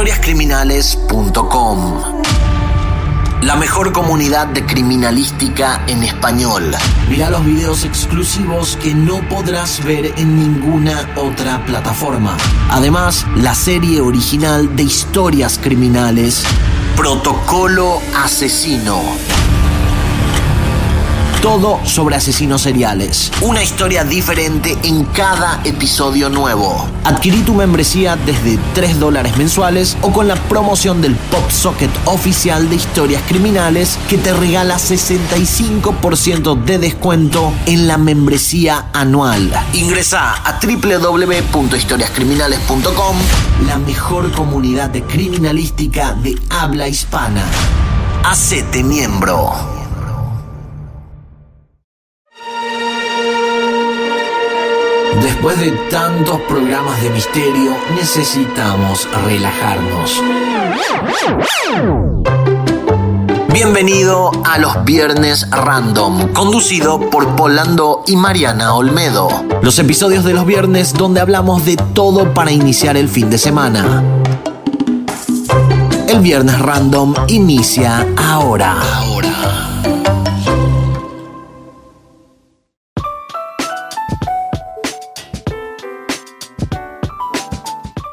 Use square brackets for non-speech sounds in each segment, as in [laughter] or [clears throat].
historiascriminales.com. La mejor comunidad de criminalística en español. Mira los videos exclusivos que no podrás ver en ninguna otra plataforma. Además, la serie original de historias criminales, Protocolo Asesino todo sobre asesinos seriales. Una historia diferente en cada episodio nuevo. Adquirí tu membresía desde 3 dólares mensuales o con la promoción del Pop Socket oficial de historias criminales que te regala 65% de descuento en la membresía anual. Ingresa a www.historiascriminales.com, la mejor comunidad de criminalística de habla hispana. Hacete miembro. Después de tantos programas de misterio, necesitamos relajarnos. Bienvenido a los Viernes Random, conducido por Polando y Mariana Olmedo. Los episodios de los viernes donde hablamos de todo para iniciar el fin de semana. El Viernes Random inicia ahora.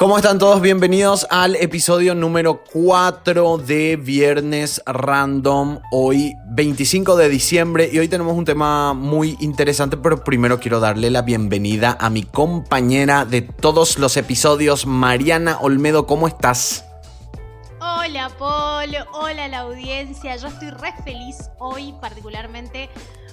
¿Cómo están todos? Bienvenidos al episodio número 4 de Viernes Random. Hoy 25 de diciembre y hoy tenemos un tema muy interesante, pero primero quiero darle la bienvenida a mi compañera de todos los episodios, Mariana Olmedo. ¿Cómo estás? Hola Paul, hola la audiencia. Yo estoy re feliz hoy particularmente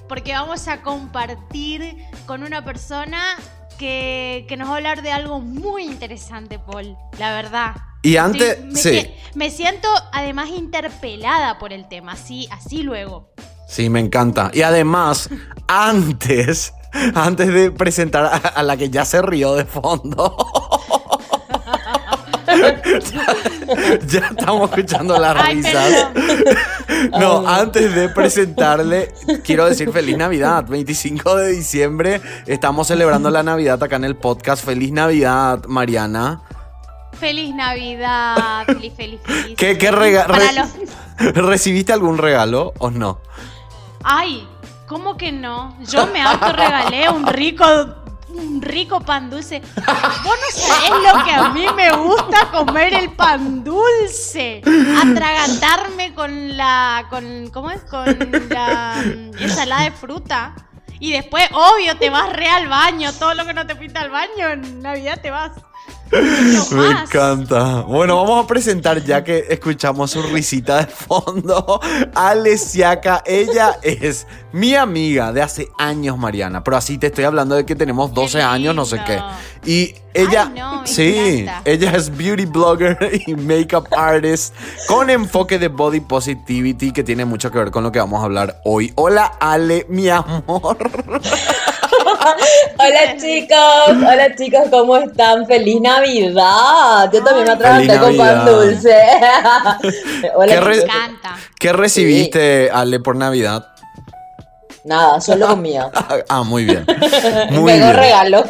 porque vamos a compartir con una persona que, nos va a hablar de algo muy interesante, Paul, la verdad. Y antes, me, sí. Me siento además interpelada por el tema, así, así luego. Sí, me encanta. Y además, [laughs] antes, antes de presentar a la que ya se rió de fondo. [laughs] ya, estamos escuchando las risas. [laughs] no, antes de presentarle, [laughs] quiero decir feliz Navidad. 25 de diciembre estamos celebrando la Navidad acá en el podcast. Feliz Navidad, Mariana. Feliz Navidad, feliz, feliz, feliz. ¿Qué, qué regalo? ¿Recibiste algún regalo o no? Ay, ¿cómo que no? Yo me autorregalé un rico un rico pan dulce. Vos no sabés lo que a mí me gusta comer el pan dulce. Atragantarme con la. con. ¿Cómo es? Con la ensalada de fruta. Y después, obvio, te vas re al baño. Todo lo que no te pinta al baño, en Navidad te vas. [laughs] Me encanta. Bueno, vamos a presentar ya que escuchamos su risita de fondo. Alesiaca, ella es mi amiga de hace años, Mariana. Pero así te estoy hablando de que tenemos 12 años, no sé qué. Y ella, sí, ella es beauty blogger y makeup artist con enfoque de body positivity que tiene mucho que ver con lo que vamos a hablar hoy. Hola, Ale, mi amor. [laughs] hola chicos, hola chicos, ¿cómo están? ¡Feliz Navidad! Yo también me atraganté con pan dulce. [laughs] hola, ¿Qué, encanta. ¿Qué recibiste, Ale, por Navidad? Nada, solo comida. [laughs] ah, muy bien. [laughs] Muy me regalo.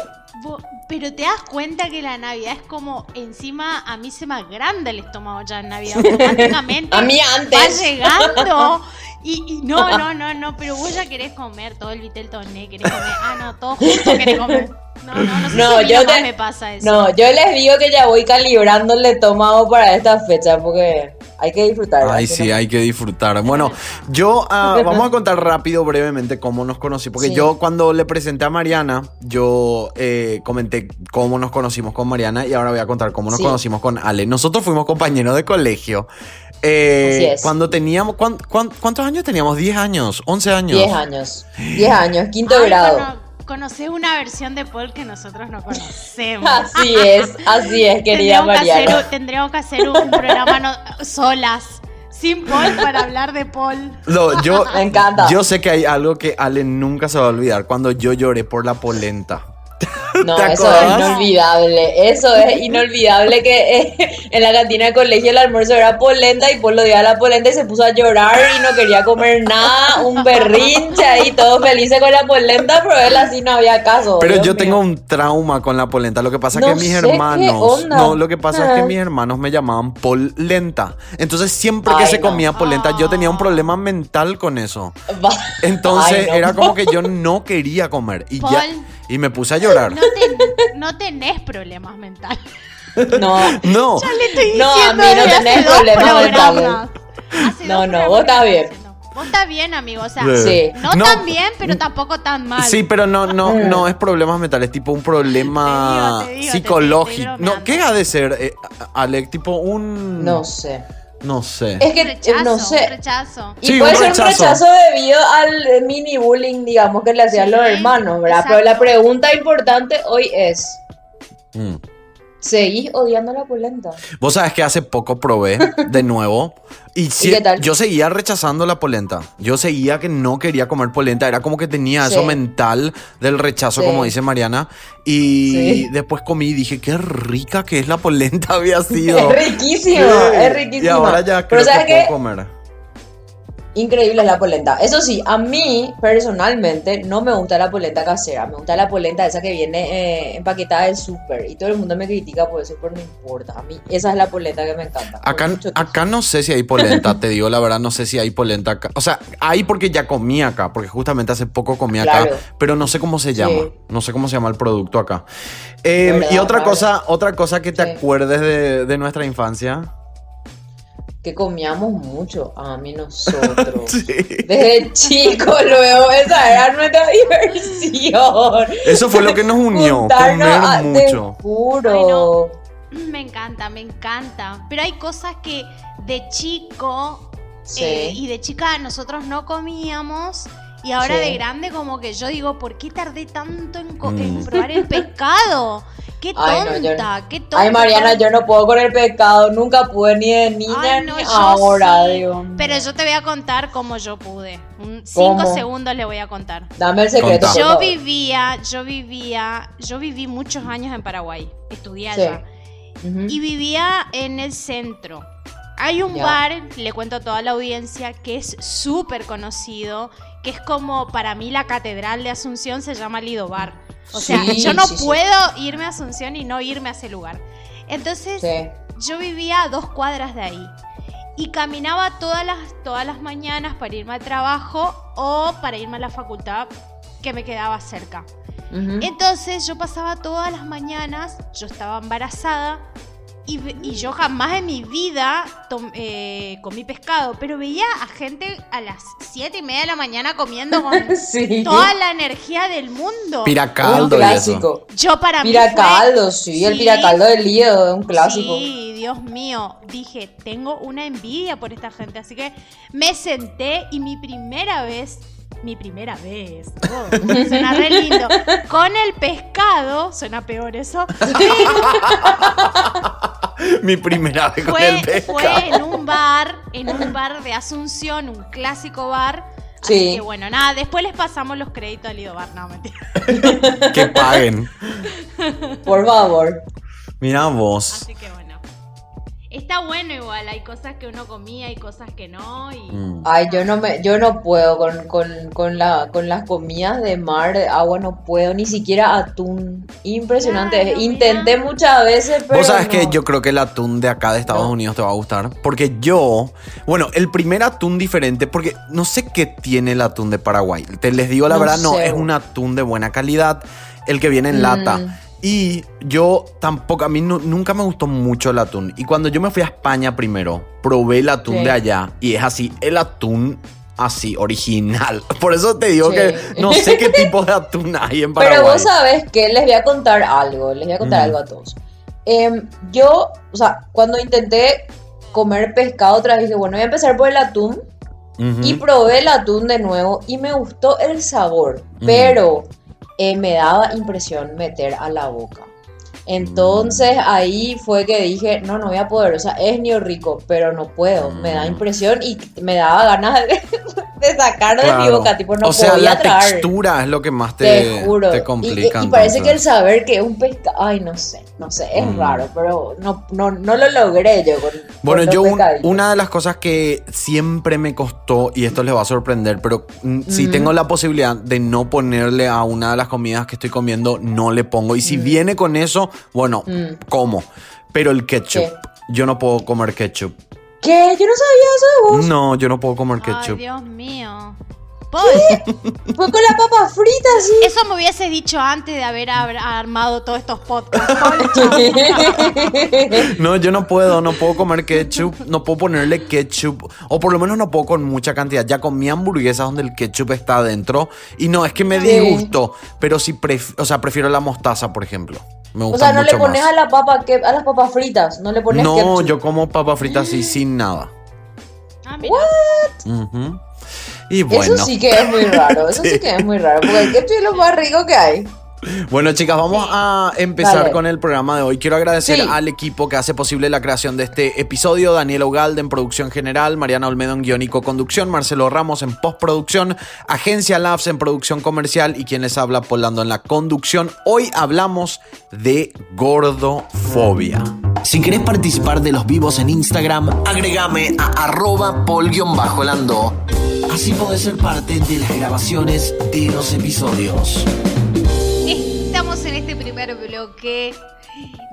Pero te das cuenta que la Navidad es como encima a mí se me agranda el estómago ya en Navidad. [laughs] Automáticamente a mí antes. va llegando y, no, [laughs] no, no, no, pero vos ya querés comer todo el vitel toné, querés comer. Ah, no, todo junto querés comer. No, no, no sé no, si yo me pasa eso. No, yo les digo que ya voy calibrando el estómago para esta fecha porque hay que disfrutar. Ay, sí, hay que disfrutar. Bueno, yo uh, [laughs] vamos a contar rápido, brevemente, cómo nos conocí. Porque yo cuando le presenté a Mariana, yo eh, comenté cómo nos conocimos con Mariana y ahora voy a contar cómo nos conocimos con Ale. Nosotros fuimos compañeros de colegio. Eh, cuando teníamos, ¿cuántos años teníamos? ¿10 años? ¿11 años? 10 años. 10 años, quinto grado. Conoces una versión de Paul que nosotros no conocemos. Así es, así es, querida Mariana. tendríamos que hacer un programa solas sin Paul para hablar de Paul. No, yo, Me encanta. Yo sé que hay algo que Ale nunca se va a olvidar. Cuando yo lloré por la polenta. No, eso es inolvidable. Eso es inolvidable que eh, en la cantina de colegio el almuerzo era polenta y Paul lo dio a la polenta y se puso a llorar y no quería comer nada, un berrinche ahí, todo felices con la polenta, pero él así no había caso. Pero yo tengo un trauma con la polenta. Lo que pasa es que mis hermanos. No, lo que pasa es que mis hermanos me llamaban polenta. Entonces siempre que se comía polenta, yo tenía un problema mental con eso. Entonces era como que yo no quería comer. Y ya. Y me puse a llorar. No, tenés problemas mentales. No. No. Ya le estoy no, a mí no tenés problemas mentales. No, no, vos estás bien. Vos estás bien, amigo. O sea, sí. no, tan bien, pero tampoco tan mal. Sí, pero no, no, mm. no es problemas mentales, tipo un problema psicológico. no, ¿qué ha de ser, eh, Alec? Tipo un. No sé. No sé. Es que rechazo, no sé. rechazo. Y puede ser un rechazo debido al mini bullying, digamos, que le hacían los hermanos, ¿verdad? Pero la pregunta importante hoy es. Mm. Seguís odiando la polenta. Vos sabés que hace poco probé [laughs] de nuevo. Y, yo seguía rechazando la polenta. Yo seguía que no quería comer polenta. Era como que tenía eso mental del rechazo, como dice Mariana. Y después comí y dije, qué rica que es la polenta [laughs] había sido. Es riquísimo, es riquísimo. Y ahora ya creo que puedo comer. Increíble la polenta. Eso sí, a mí personalmente no me gusta la polenta casera. Me gusta la polenta esa que viene eh, empaquetada del súper. Y todo el mundo me critica por eso, pero no importa. A mí esa es la polenta que me encanta. Acá, acá no sé si hay polenta, te digo la verdad, no sé si hay polenta acá. O sea, hay porque ya comí acá, porque justamente hace poco comí acá, pero no sé cómo se llama. No sé cómo se llama el producto acá. Em, y otra cosa, otra cosa que te acuerdes de, de nuestra infancia que comíamos mucho a mí [laughs] nosotros. Desde chicos luego, esa era nuestra [laughs] diversión. Eso fue lo que nos unió, comer mucho. Te Me encanta, me encanta. Pero hay cosas que de chico eh, y de chica nosotros no comíamos y ahora de grande como que yo digo, ¿por qué tardé tanto en, mm. probar el pescado? Qué tonta, qué tonta. Ay, Mariana, yo no puedo con el pescado, nunca pude ni de niña ni ahora, digo. Pero yo te voy a contar cómo yo pude. cinco segundos le voy a contar. Dame el secreto. Yo vivía, yo vivía, yo viví muchos años en Paraguay, estudié allá. Y vivía en el centro. Hay un bar, le cuento a toda la audiencia, que es súper conocido, que es como para mí la catedral de Asunción se llama Lido Bar. O sea, yo no puedo irme a Asunción y no irme a ese lugar. Entonces, yo vivía a dos cuadras de ahí. Y caminaba todas las, todas las mañanas para irme al trabajo o para irme a la facultad que me quedaba cerca. Entonces yo pasaba todas las mañanas, yo estaba embarazada, y, yo jamás en mi vida eh, comí pescado, pero veía a gente a las 7 y media de la mañana comiendo con [laughs] toda la energía del mundo. Piracaldo, un clásico. Yo para piracaldo, sí, el piracaldo del lío, un clásico. Sí, Dios mío. Dije, tengo una envidia por esta gente. Así que me senté y mi primera vez mi primera vez. Oh, [laughs] suena re lindo. Con el pescado, suena peor eso. [laughs] mi primera vez con el pescado. Fue en un bar, en un bar de Asunción, un clásico bar. Así sí. que bueno, nada, después les pasamos los créditos al Bar. No, mentira. que paguen. Por favor. Mira vos. Así que bueno. Está bueno igual, hay cosas que uno comía y cosas que no. Y... Mm. Ay, yo no me, yo no puedo con, con, con, la, con las comidas de mar, de agua, no puedo, ni siquiera atún. Impresionante. Intenté muchas veces, pero. Vos sabes que yo creo que el atún de acá de Estados Unidos te va a gustar. Porque yo, bueno, el primer atún diferente, porque no sé qué tiene el atún de Paraguay. Te les digo la verdad, no, es un atún de buena calidad, el que viene en lata. Mm. Y yo tampoco, a mí nunca me gustó mucho el atún. Y cuando yo me fui a España primero, probé el atún de allá y es así, el atún así, original. [laughs] Por eso te digo que no sé qué [laughs] tipo de atún hay en Paraguay. Pero vos sabes que les voy a contar algo, les voy a contar algo a todos. Em, yo, o sea, cuando intenté comer pescado otra vez, dije, bueno, voy a empezar por el atún. Y probé el atún de nuevo y me gustó el sabor, pero eh, me daba impresión meter a la boca. Entonces ahí fue que dije, no, no voy a poder, o sea, es ni rico, pero no puedo, me da mm. impresión y me daba ganas de, [laughs] de sacar de mi boca, tipo, no o sea, podía la tragar. textura es lo que más te, Te juro. te Y- complica. y, y parece que el saber que es un pescado. Ay, no sé, no sé, es Mm. raro, pero no, no, no lo logré yo con. Bueno, con yo un- una de las cosas que siempre me costó, y esto les va a sorprender, pero mm, si tengo la posibilidad de no ponerle a una de las comidas que estoy comiendo, no le pongo. Y si viene con eso, bueno, Mm. como. Pero el ketchup, ¿Qué? yo no puedo comer ketchup. ¿Qué? Yo no sabía eso de vos. No, yo no puedo comer Ay, ketchup. Dios mío. Paul, Fue con la papa frita, sí. eso me hubieses dicho antes de haber ar- armado todos estos podcasts. [laughs] No, yo no puedo, no puedo comer ketchup, no puedo ponerle ketchup, o por lo menos no puedo con mucha cantidad. Ya comí hamburguesas donde el ketchup está adentro, y no, es que me Sí. disgusto, pero sí, pref- o sea, prefiero la mostaza, por ejemplo. Me O gusta sea, no le mucho pones más. a la papa que a las papas fritas, no le pones No, ketchup. yo como papas fritas así sin nada. Ah, mira. Ujú. Y bueno. Eso sí que es muy raro, eso sí. Sí. [laughs] que es muy raro, porque el ketchup es lo más rico que hay. Bueno, chicas, vamos a empezar Dale. con el programa de hoy. Quiero agradecer Sí. al equipo que hace posible la creación de este episodio: Daniel Ugalde en producción general, Mariana Olmedo en guion y conducción, Marcelo Ramos en postproducción, Agencia Labs en producción comercial y quien les habla, Polando en la conducción. Hoy hablamos de gordofobia. Si querés participar de los vivos en Instagram, agregame a arroba pol-lando. Así podés ser parte de las grabaciones de los episodios. Este primer bloque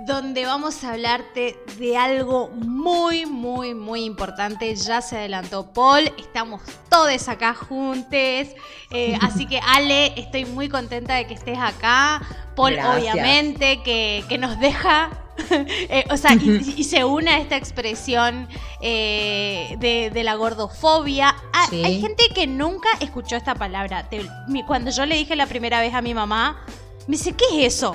donde vamos a hablarte de algo muy, muy, muy importante. Ya se adelantó Paul, estamos todos acá juntos. Eh, [laughs] así que Ale, estoy muy contenta de que estés acá. Paul, Gracias. obviamente, que, que nos deja... [laughs] eh, o sea, y, [laughs] y se une a esta expresión eh, de, de la gordofobia. Ah, Sí. Hay gente que nunca escuchó esta palabra. Te- mi- cuando yo le dije la primera vez a mi mamá, me dice, ¿qué es eso?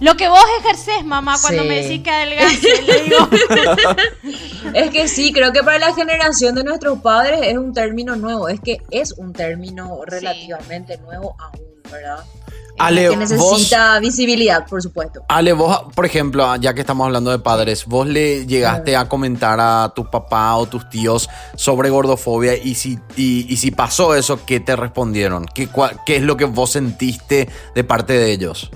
Lo que vos ejercés, mamá, cuando Sí. me decís que adelgace, le digo. [laughs] Es que sí, creo que para la generación de nuestros padres es un término nuevo, es que es un término relativamente nuevo aún, ¿verdad? Ale, que necesita visibilidad, por supuesto. Ale, vos, por ejemplo, ya que estamos hablando de padres, vos le llegaste a comentar a tu papá o tus tíos sobre gordofobia y si, y, y si pasó eso, ¿qué te respondieron? ¿Qué, cua- ¿Qué es lo que vos sentiste de parte de ellos?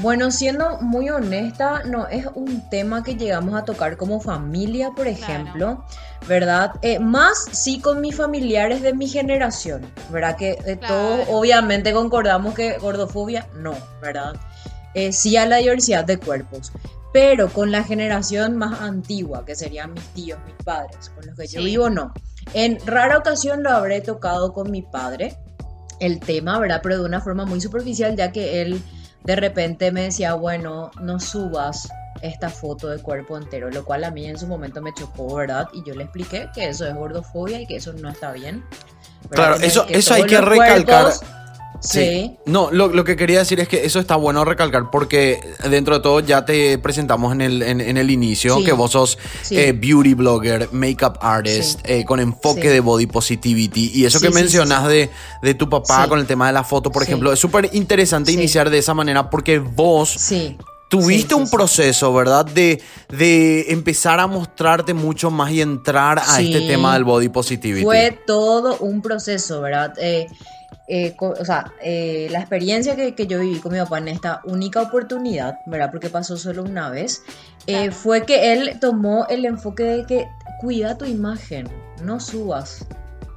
Bueno, siendo muy honesta, no es un tema que llegamos a tocar como familia, por ejemplo, ¿verdad? Eh, más sí con mis familiares de mi generación, ¿verdad? Que eh, Claro. todos obviamente concordamos que gordofobia no, ¿verdad? Eh, sí a la diversidad de cuerpos, pero con la generación más antigua, que serían mis tíos, mis padres, con los que yo Sí. vivo, no. En rara ocasión lo habré tocado con mi padre, el tema, ¿verdad? Pero de una forma muy superficial, ya que él de repente me decía, bueno, no subas esta foto de cuerpo entero, lo cual a mí en su momento me chocó, ¿verdad? Y yo le expliqué que eso es gordofobia y que eso no está bien. ¿verdad? Claro, eso- eso hay que recalcar. cuerpos- Sí. No, lo, lo que quería decir es que eso está bueno recalcar porque dentro de todo ya te presentamos en el, en, en el inicio Sí. que vos sos Sí. eh, beauty blogger, makeup artist, eh, con enfoque de body positivity. Y eso que mencionas De, de tu papá con el tema de la foto, por ejemplo, es súper interesante iniciar de esa manera porque vos. Tuviste un proceso, ¿verdad? De, de empezar a mostrarte mucho más y entrar a este tema del body positivity. Fue todo un proceso, ¿verdad? Eh, eh, o sea, eh, la experiencia que, que yo viví con mi papá en esta única oportunidad, ¿verdad? Porque pasó solo una vez, eh, fue que él tomó el enfoque de que cuida tu imagen, no subas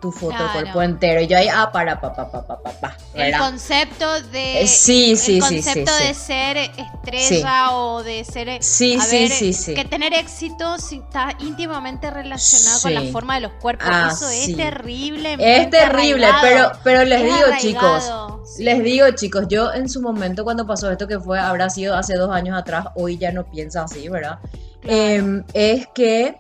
tu foto Claro. cuerpo entero. Y yo ahí, ah, para, pa, pa, pa, pa, pa, pa, El concepto de. Eh, sí, sí, el sí, sí, concepto sí. de ser estrella o de ser. eh, Sí, a sí, ver, sí, sí. Que tener éxito está íntimamente relacionado con la forma de los cuerpos. Ah, Eso es terrible. Es terrible, pero, pero les Es digo, chicos, arraigado. Les digo, chicos, yo en su momento cuando pasó esto que fue, habrá sido hace dos años atrás, hoy ya no piensa así, ¿verdad? Claro. Em, es que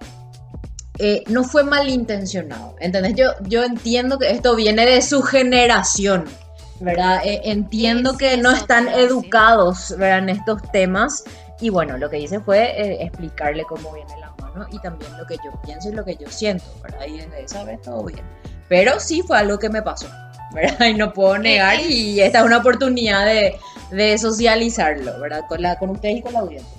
eh, no fue malintencionado, ¿entendés? Yo, yo entiendo que esto viene de su generación, ¿verdad? Eh, entiendo Es que no están educados, ¿verdad? En estos temas. Y bueno, lo que hice fue eh, explicarle cómo viene la mano y también lo que yo pienso y lo que yo siento, ¿verdad? Y desde esa vez todo bien. Pero sí fue algo que me pasó, ¿verdad? [laughs] Y no puedo negar y esta es una oportunidad de, de socializarlo, ¿verdad? Con, la, con ustedes y con la audiencia.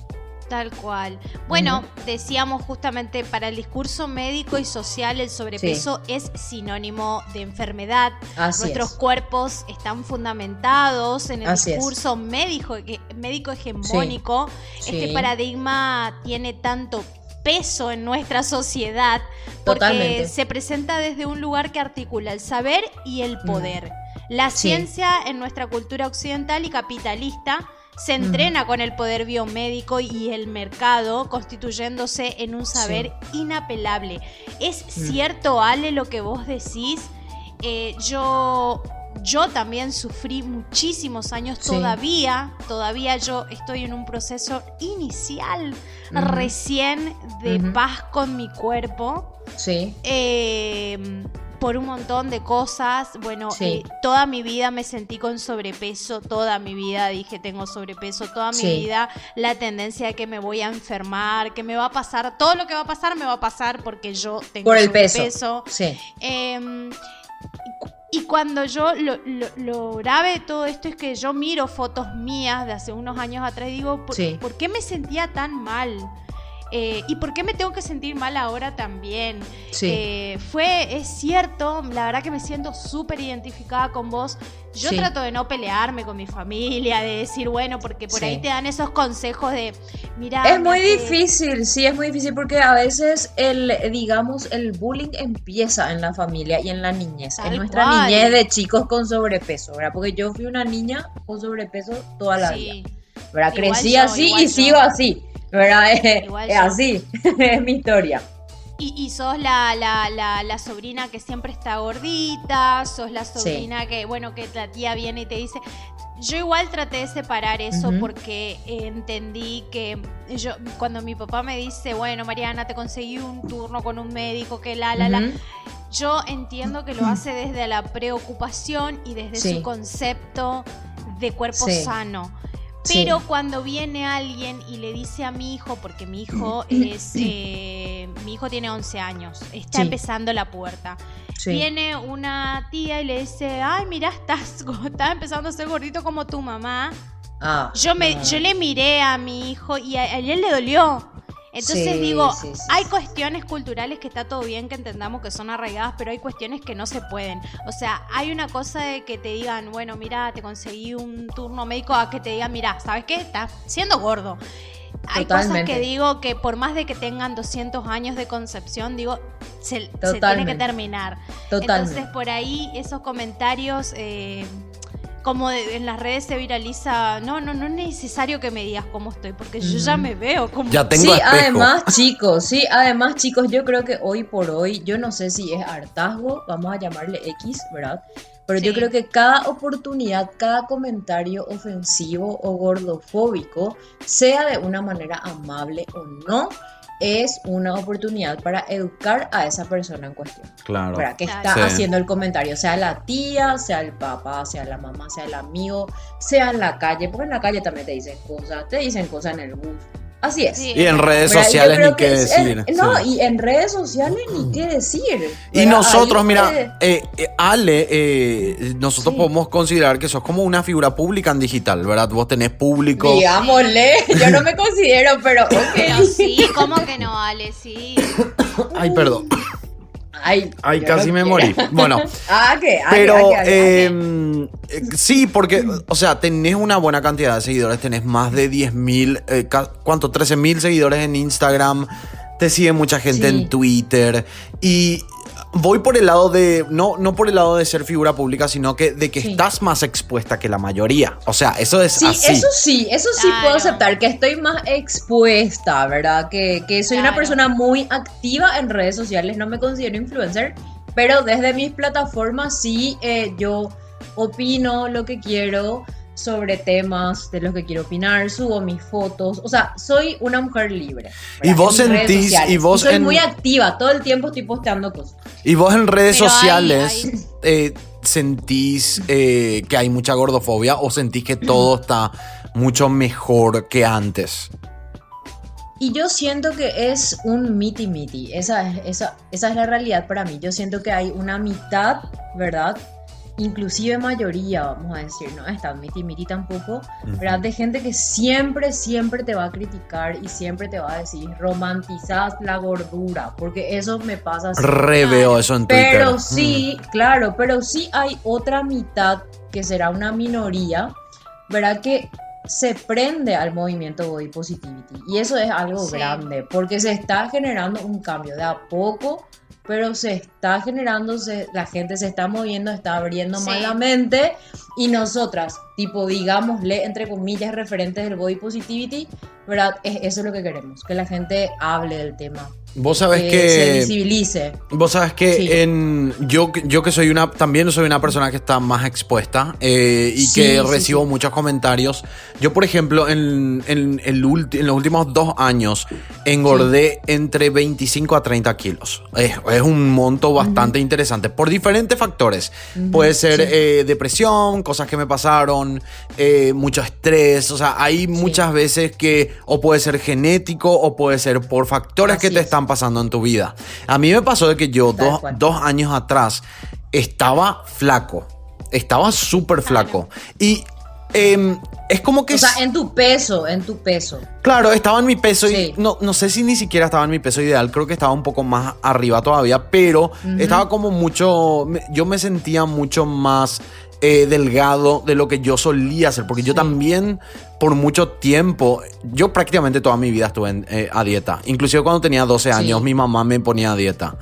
Tal cual. Bueno, decíamos justamente para el discurso médico y social el sobrepeso es sinónimo de enfermedad. Nuestros cuerpos están fundamentados en el discurso médico, médico hegemónico. Este paradigma tiene tanto peso en nuestra sociedad porque se presenta desde un lugar que articula el saber y el poder. La ciencia en nuestra cultura occidental y capitalista se entrena con el poder biomédico y el mercado, constituyéndose en un saber inapelable. ¿Es mm. cierto, Ale, lo que vos decís? Eh, yo yo también sufrí muchísimos años todavía, todavía yo estoy en un proceso inicial recién de paz con mi cuerpo. Sí. Eh, por un montón de cosas. Bueno, eh, toda mi vida me sentí con sobrepeso, toda mi vida dije tengo sobrepeso, toda mi vida la tendencia de que me voy a enfermar, que me va a pasar, todo lo que va a pasar me va a pasar porque yo tengo por el sobrepeso. Peso. Sí. Em, y cuando yo lo, lo, grave de todo esto es que yo miro fotos mías de hace unos años atrás y digo, ¿por, ¿por qué me sentía tan mal? Eh, ¿Y por qué me tengo que sentir mal ahora también? Eh, fue, es cierto, la verdad que me siento súper identificada con vos. Yo trato de no pelearme con mi familia, de decir, bueno, porque por ahí te dan esos consejos de, mira... Es muy difícil, sí, es muy difícil porque a veces el, digamos, el bullying empieza en la familia y en la niñez, en nuestra niñez de chicos con sobrepeso, ¿verdad? Porque yo fui una niña con sobrepeso toda la vida. ¿verdad? Crecí así y sigo así. ¿Verdad? Es, así, [laughs] es mi historia. Y, sos la, la, la, sobrina que siempre está gordita, sos la sobrina que, bueno, que la tía viene y te dice... Yo igual traté de separar eso porque entendí que yo cuando mi papá me dice, bueno, Mariana, te conseguí un turno con un médico, que la, la, la, yo entiendo que lo hace desde la preocupación y desde su concepto de cuerpo sano. Pero cuando viene alguien y le dice a mi hijo, porque mi hijo [clears throat] es, eh, mi hijo tiene 11 años, está empezando la puerta. Viene una tía y le dice, ay, mira, estás, [laughs] estás empezando a ser gordito como tu mamá. Ah, yo, me, yo le miré a mi hijo y a, a él le dolió. Entonces digo, hay cuestiones culturales que está todo bien que entendamos que son arraigadas, pero hay cuestiones que no se pueden. O sea, hay una cosa de que te digan, bueno, mira, te conseguí un turno médico, a que te digan, mira, ¿sabes qué? Estás siendo gordo. Hay cosas que digo que por más de que tengan 200 años de concepción, digo, se, tiene que terminar. Entonces, por ahí esos comentarios... Eh, como en las redes se viraliza, no, no, no es necesario que me digas cómo estoy, porque yo ya me veo como... Ya tengo Sí, además, chicos, sí, además, chicos, yo creo que hoy por hoy, yo no sé si es hartazgo, vamos a llamarle X, ¿verdad? Pero yo creo que cada oportunidad, cada comentario ofensivo o gordofóbico, sea de una manera amable o no, es una oportunidad para educar a esa persona en cuestión. Claro. Para que está haciendo el comentario, sea la tía, sea el papá, sea la mamá, sea el amigo, sea en la calle, porque en la calle también te dicen cosas, te dicen cosas en el bus, Así es. Y en redes sociales ni qué decir. no, y en redes sociales ni qué decir. Y nosotros, mira, eh, eh, Ale, eh, nosotros podemos considerar que sos como una figura pública en digital, ¿verdad? Vos tenés público. Digámosle, yo no me [laughs] considero, pero ok. sí, ¿cómo que no, Ale? Sí. Ay, perdón. Ay, casi me morí. Bueno. [laughs] ah, ¿qué? pero em, eh, sí, porque, o sea, tenés una buena cantidad de seguidores. Tenés más de 10 mil, eh, ¿cuánto? 13 mil seguidores en Instagram. Te sigue mucha gente en Twitter. Y voy por el lado de. No, no por el lado de ser figura pública, sino que de que estás más expuesta que la mayoría. O sea, eso es sí, Eso sí, eso sí puedo aceptar, que estoy más expuesta, ¿verdad? Que, que soy una persona muy activa en redes sociales. No me considero influencer, pero desde mis plataformas sí eh, yo opino lo que quiero sobre temas de los que quiero opinar, subo mis fotos, o sea, soy una mujer libre. Y vos sentís, y vos soy muy activa, todo el tiempo estoy posteando cosas. Y vos en redes sociales eh, sentís eh, que hay mucha gordofobia o sentís que todo está mucho mejor que antes. Y yo siento que es un miti miti, esa, esa, esa es la realidad para mí. Yo siento que hay una mitad, ¿verdad? Inclusive mayoría, vamos a decir, no está miti miti tampoco, ¿verdad? De gente que siempre, siempre te va a criticar y siempre te va a decir, romantizas la gordura, porque eso me pasa. Re veo eso en Twitter. Pero sí, claro, pero sí hay otra mitad que será una minoría, ¿verdad? Que se prende al movimiento body positivity y eso es algo grande porque se está generando un cambio de a poco pero se está generando, la gente se está moviendo, está abriendo más la mente y nosotras, tipo, digámosle, entre comillas, referentes del body positivity, ¿verdad? eso es lo que queremos, que la gente hable del tema. Vos sabés que, se visibilice. Vos sabés que en yo, yo que soy una también soy una persona que está más expuesta eh, y que recibo muchos comentarios. Yo, por ejemplo, en, en, en, los últimos dos años engordé entre 25 a 30 kilos. Es, es un monto bastante interesante por diferentes factores. Puede ser eh, depresión, cosas que me pasaron, eh, mucho estrés. O sea, hay muchas veces que o puede ser genético o puede ser por factores que te están pasando en tu vida. A mí me pasó de que yo dos, años atrás estaba flaco. Estaba súper flaco. Y em, es como que... O sea, en tu peso, en tu peso. Claro, estaba en mi peso y no, no sé si ni siquiera estaba en mi peso ideal, creo que estaba un poco más arriba todavía, pero estaba como mucho, yo me sentía mucho más eh, delgado de lo que yo solía hacer, porque yo también por mucho tiempo, yo prácticamente toda mi vida estuve eh, a dieta, inclusive cuando tenía 12 años mi mamá me ponía a dieta,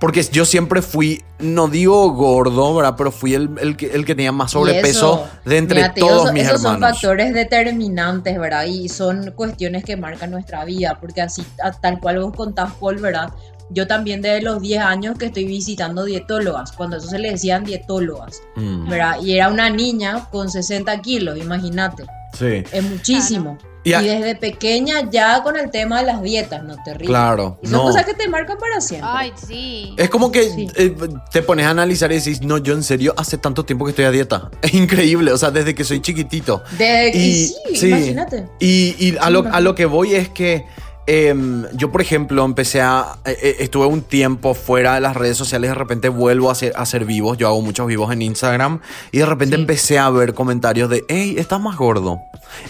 porque yo siempre fui, no digo gordo, ¿verdad? Pero fui el, el, que, el que tenía más sobrepeso de entre todos mis esos hermanos. son factores determinantes, ¿verdad? Y son cuestiones que marcan nuestra vida, porque así, tal cual vos contás, Paul, ¿verdad? Yo también desde los 10 años que estoy visitando dietólogas, cuando eso se le decían dietólogas, mm. ¿verdad? Y era una niña con 60 kilos, imagínate. Sí. Es muchísimo. Y, desde pequeña ya con el tema de las dietas, no te ríes. Claro. Y son cosas que te marcan para siempre. Ay, sí. Es como que eh, te pones a analizar y decís, no, yo en serio hace tanto tiempo que estoy a dieta. [laughs] Es increíble, o sea, desde que soy chiquitito. De, y, sí, imagínate. Y, a, lo, a lo que voy es que Em, yo, por ejemplo, empecé a. Eh, eh, estuve un tiempo fuera de las redes sociales, de repente vuelvo a hacer, a hacer vivos. Yo hago muchos vivos en Instagram. Y de repente empecé a ver comentarios de: Hey, estás más gordo.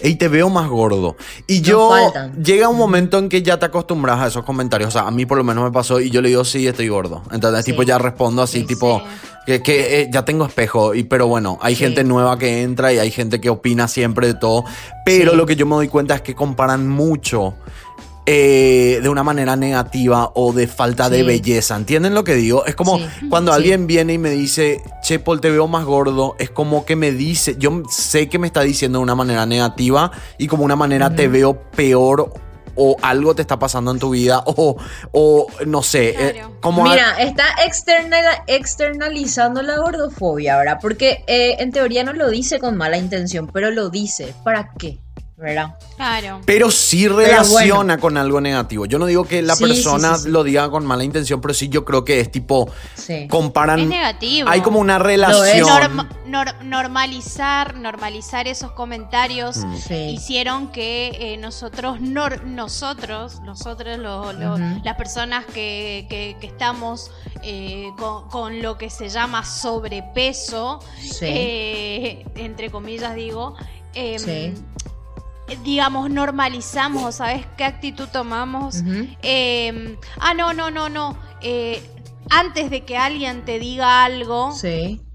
Hey, te veo más gordo. Y yo. Llega un momento en que ya te acostumbras a esos comentarios. O sea, a mí por lo menos me pasó. Y yo le digo: Sí, estoy gordo. Entonces, tipo, ya respondo así, tipo. Que, que eh, ya tengo espejo, y, pero bueno, hay gente nueva que entra y hay gente que opina siempre de todo. Pero lo que yo me doy cuenta es que comparan mucho eh, de una manera negativa o de falta de belleza. ¿Entienden lo que digo? Es como cuando alguien viene y me dice, Che, Paul, te veo más gordo, es como que me dice, yo sé que me está diciendo de una manera negativa y como una manera te veo peor o algo te está pasando en tu vida o, o no sé. Eh, como Mira, está externalizando la gordofobia, ¿verdad? Porque eh, en teoría no lo dice con mala intención, pero lo dice. ¿Para qué? ¿Verdad? Claro. Pero sí relaciona con algo negativo. Yo no digo que la persona lo diga con mala intención, pero sí yo creo que es tipo. Comparan. Es negativo. Hay como una relación. normalizar, normalizar esos comentarios mm. hicieron que eh, nosotros, nosotros, nosotros, las personas que, estamos eh, con, lo que se llama sobrepeso, eh, entre comillas digo, em, digamos, normalizamos, ¿sabes qué actitud tomamos? Em, ah, no, no, no, no. Eh, antes de que alguien te diga algo,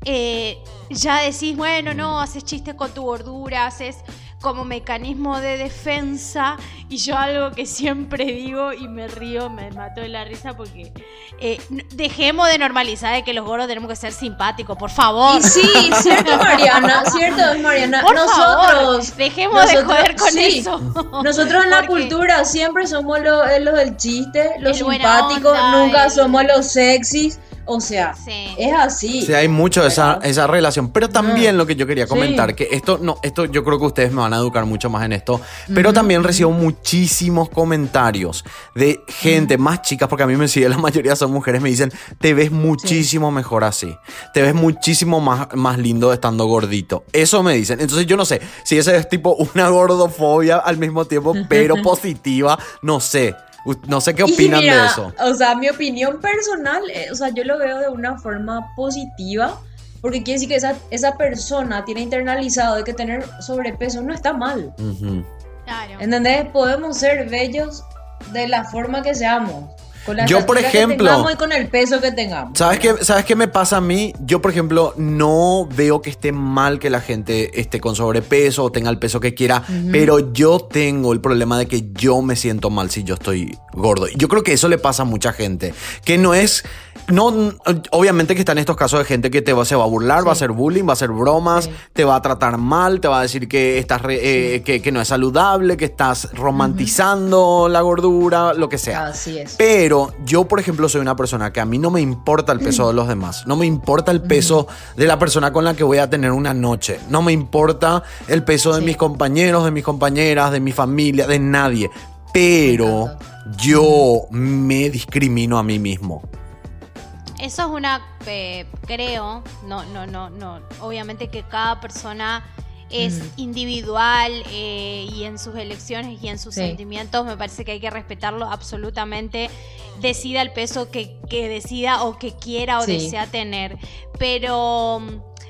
eh, ya decís, bueno, no, haces chistes con tu gordura, haces como mecanismo de defensa y yo algo que siempre digo y me río, me mato de la risa porque eh, dejemos de normalizar de que los gordos tenemos que ser simpáticos, por favor. Y sí, cierto Mariana, cierto Mariana. Por nosotros dejemos de joder con eso. Nosotros en la cultura siempre somos los, los del chiste, los simpáticos, nunca somos los sexys. O sea, es así. Sí, hay mucho de esa, esa relación. Pero también lo que yo quería comentar, que esto, no, esto yo creo que ustedes me van a educar mucho más en esto. Pero también recibo muchísimos comentarios de gente más chicas, porque a mí me sigue, la mayoría son mujeres, me dicen, te ves muchísimo mejor así. Te ves muchísimo más, más lindo estando gordito. Eso me dicen. Entonces yo no sé si ese es tipo una gordofobia al mismo tiempo, pero [laughs] positiva, no sé. No sé qué opinan de eso. O sea, mi opinión personal, eh, o sea, yo lo veo de una forma positiva porque quiere decir que esa, esa persona tiene internalizado de que tener sobrepeso no está mal. Claro. ¿Entendés? Podemos ser bellos de la forma que seamos. Con Yo, por que ejemplo- tengamos y con el peso que tengamos. ¿Sabes qué, ¿Sabes qué me pasa a mí? Yo, por ejemplo, no veo que esté mal que la gente esté con sobrepeso o tenga el peso que quiera, pero yo tengo el problema de que yo me siento mal si yo estoy gordo. Yo creo que eso le pasa a mucha gente, que no es... No, obviamente que están estos casos de gente que te va, se va a burlar, va a hacer bullying, va a hacer bromas, Sí. te va a tratar mal, te va a decir que estás re- eh, que, que no es saludable, que estás romantizando la gordura, lo que sea. Así es. Pero yo, por ejemplo, soy una persona que a mí no me importa el peso de los demás. No me importa el peso de la persona con la que voy a tener una noche. No me importa el peso de Sí. mis compañeros, de mis compañeras, de mi familia, de nadie. Pero yo me discrimino a mí mismo. Eso es una, eh, creo, no, no, no, no. Obviamente que cada persona es individual eh, y en sus elecciones y en sus Sí. sentimientos me parece que hay que respetarlo absolutamente. Decida el peso que, que decida o que quiera o Sí. desea tener. Pero,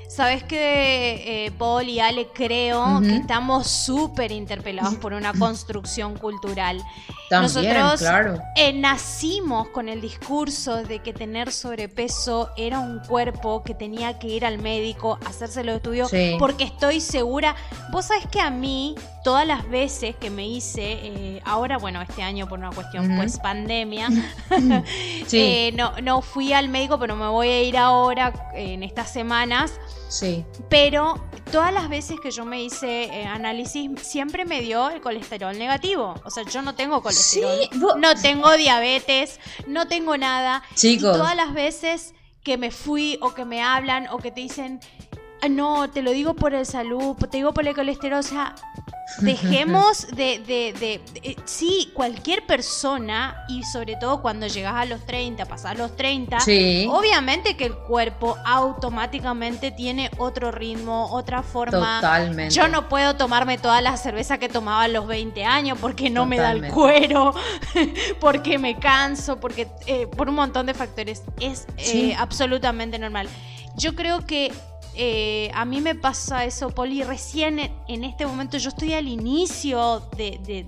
¿sabes qué, eh, Paul y Ale? Creo que estamos súper interpelados por una [laughs] construcción cultural. También, Nosotros claro. eh, nacimos con el discurso de que tener sobrepeso era un cuerpo que tenía que ir al médico, hacerse los estudios, Sí. porque estoy segura. Vos sabés que a mí, todas las veces que me hice, eh, ahora, bueno, este año por una cuestión Ujú. pues pandemia, [laughs] [laughs] Sí, eh, no, no fui al médico, pero me voy a ir ahora en estas semanas. Sí. Pero todas las veces que yo me hice eh, análisis, siempre me dio el colesterol negativo. O sea, yo no tengo colesterol. Sí, vos- No tengo diabetes, no tengo nada. Chicos. Y todas las veces que me fui o que me hablan o que te dicen, "Ah, no, te lo digo por el salud, te digo por el colesterol, o sea, [laughs] dejemos de, de, de- de- sí, cualquier persona y sobre todo cuando llegas a los 30, pasas los 30, Sí. obviamente que el cuerpo automáticamente tiene otro ritmo, otra forma. Totalmente. Yo no puedo tomarme toda la cerveza que tomaba a los 20 años porque no me da el cuero, [laughs] porque me canso, porque eh, por un montón de factores. Es eh, absolutamente normal. Yo creo que eh, a mí me pasa eso, Poli, recién en, en este momento yo estoy al inicio de, de-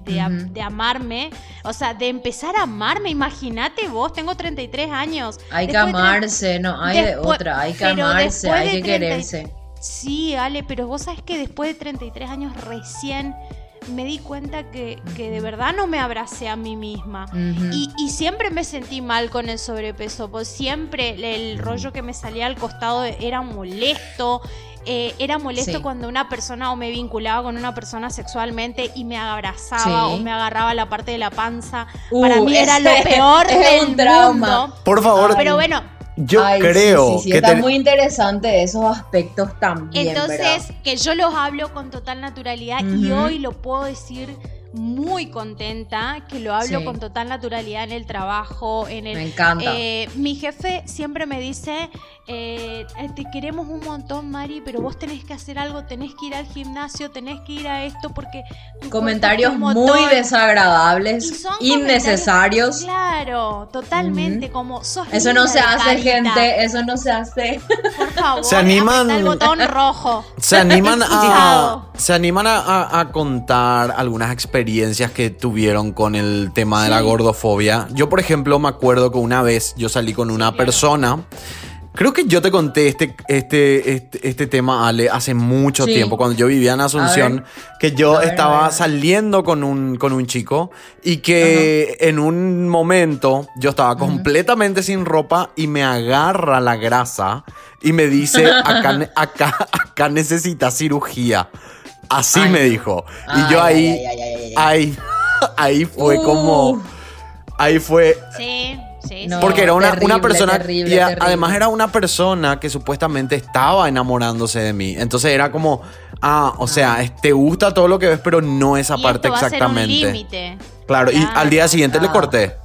de amarme, o sea, de empezar a amarme, imagínate vos, tengo 33 años. Hay que Después amarse, no hay después- otra. Hay que amarse, hay que 30 quererse. Sí, Ale, pero vos sabés que después de 33 años recién me di cuenta que, que de verdad no me abracé a mí misma. Y, y siempre me sentí mal con el sobrepeso, pues siempre el rollo que me salía al costado era molesto. eh, era molesto Sí. cuando una persona o me vinculaba con una persona sexualmente y me abrazaba Sí. o me agarraba la parte de la panza. Uh, Para mí era lo peor [laughs] es del un trauma. mundo. Por favor, Pero bueno, yo Ay, creo sí, sí, que está muy interesante esos aspectos también. Entonces, ¿verdad? que yo los hablo con total naturalidad y hoy lo puedo decir muy contenta, que lo hablo Sí. con total naturalidad en el trabajo, en el... Me encanta. Eh, mi jefe siempre me dice, eh, te queremos un montón, Mari, pero vos tenés que hacer algo, tenés que ir al gimnasio, tenés que ir a esto porque... comentarios muy motor". desagradables, Y son innecesarios. Claro, totalmente, como sos Eso no se hace, carita, gente. Eso no se hace. Por favor, Se animan- el botón rojo. Se animan [laughs] a, se animan a, a- a contar algunas experiencias que tuvieron con el tema de la Sí. gordofobia. Yo, por ejemplo, me acuerdo que una vez yo salí con una claro. persona. Creo que yo te conté este, este, este, este tema, Ale, hace mucho Sí. tiempo, cuando yo vivía en Asunción, que yo A ver, estaba saliendo con un, con un chico y que en un momento yo estaba completamente sin ropa y me agarra la grasa y me dice, acá, acá, acá necesitas cirugía. Así Ay, me dijo. Y yo Ay, ahí, ay, ay, ay, ay, ay. ahí, [laughs] ahí fue Uh. como, ahí fue, Sí, sí, No, porque era una, terrible, una persona terrible, y a- terrible. además era una persona que supuestamente estaba enamorándose de mí. Entonces era como, ah, o sea, es- te gusta todo lo que ves, pero no esa Y parte esto va a ser un exactamente. Claro, y al día siguiente le Ah. corté.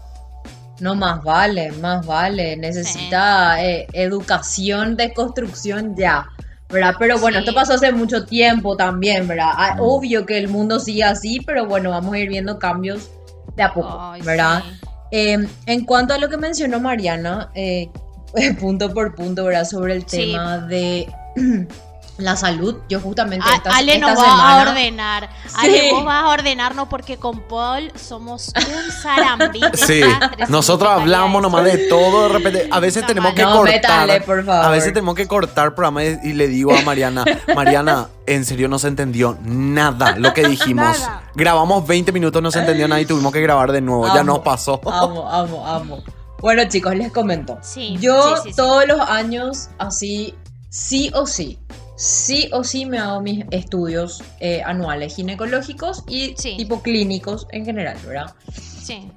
No, más vale, más vale. Necesita eh, educación de construcción ya. ¿Verdad? Pero bueno, Sí. esto pasó hace mucho tiempo también, ¿verdad? Ah, Mm. Obvio que el mundo sigue así, pero bueno, vamos a ir viendo cambios de a poco, Ay, ¿verdad? sí. Eh, en cuanto a lo que mencionó Mariana, eh, [laughs] punto por punto, ¿verdad? Sobre el Sí. tema de [clears throat] la salud. Yo justamente A- esta, Ale esta nos va a ordenar. Sí. Ale, vos vas a ordenarnos porque con Paul somos un zarambito. Sí, nosotros hablamos nomás de todo, de repente, a veces tenemos que No, cortar, métale, por favor. a veces tenemos que cortar programa y y le digo a Mariana, [laughs] Mariana, en serio no se entendió nada lo que dijimos. Nada. Grabamos 20 minutos, no se entendió nada y tuvimos que grabar de nuevo, ya nos pasó. Amo, amo, amo. Bueno, chicos, les comento. Sí, Yo sí, sí, sí. todos los años, así, sí o sí, sí o sí me hago mis estudios eh, anuales ginecológicos y Sí. tipo clínicos en general, ¿verdad? Sí.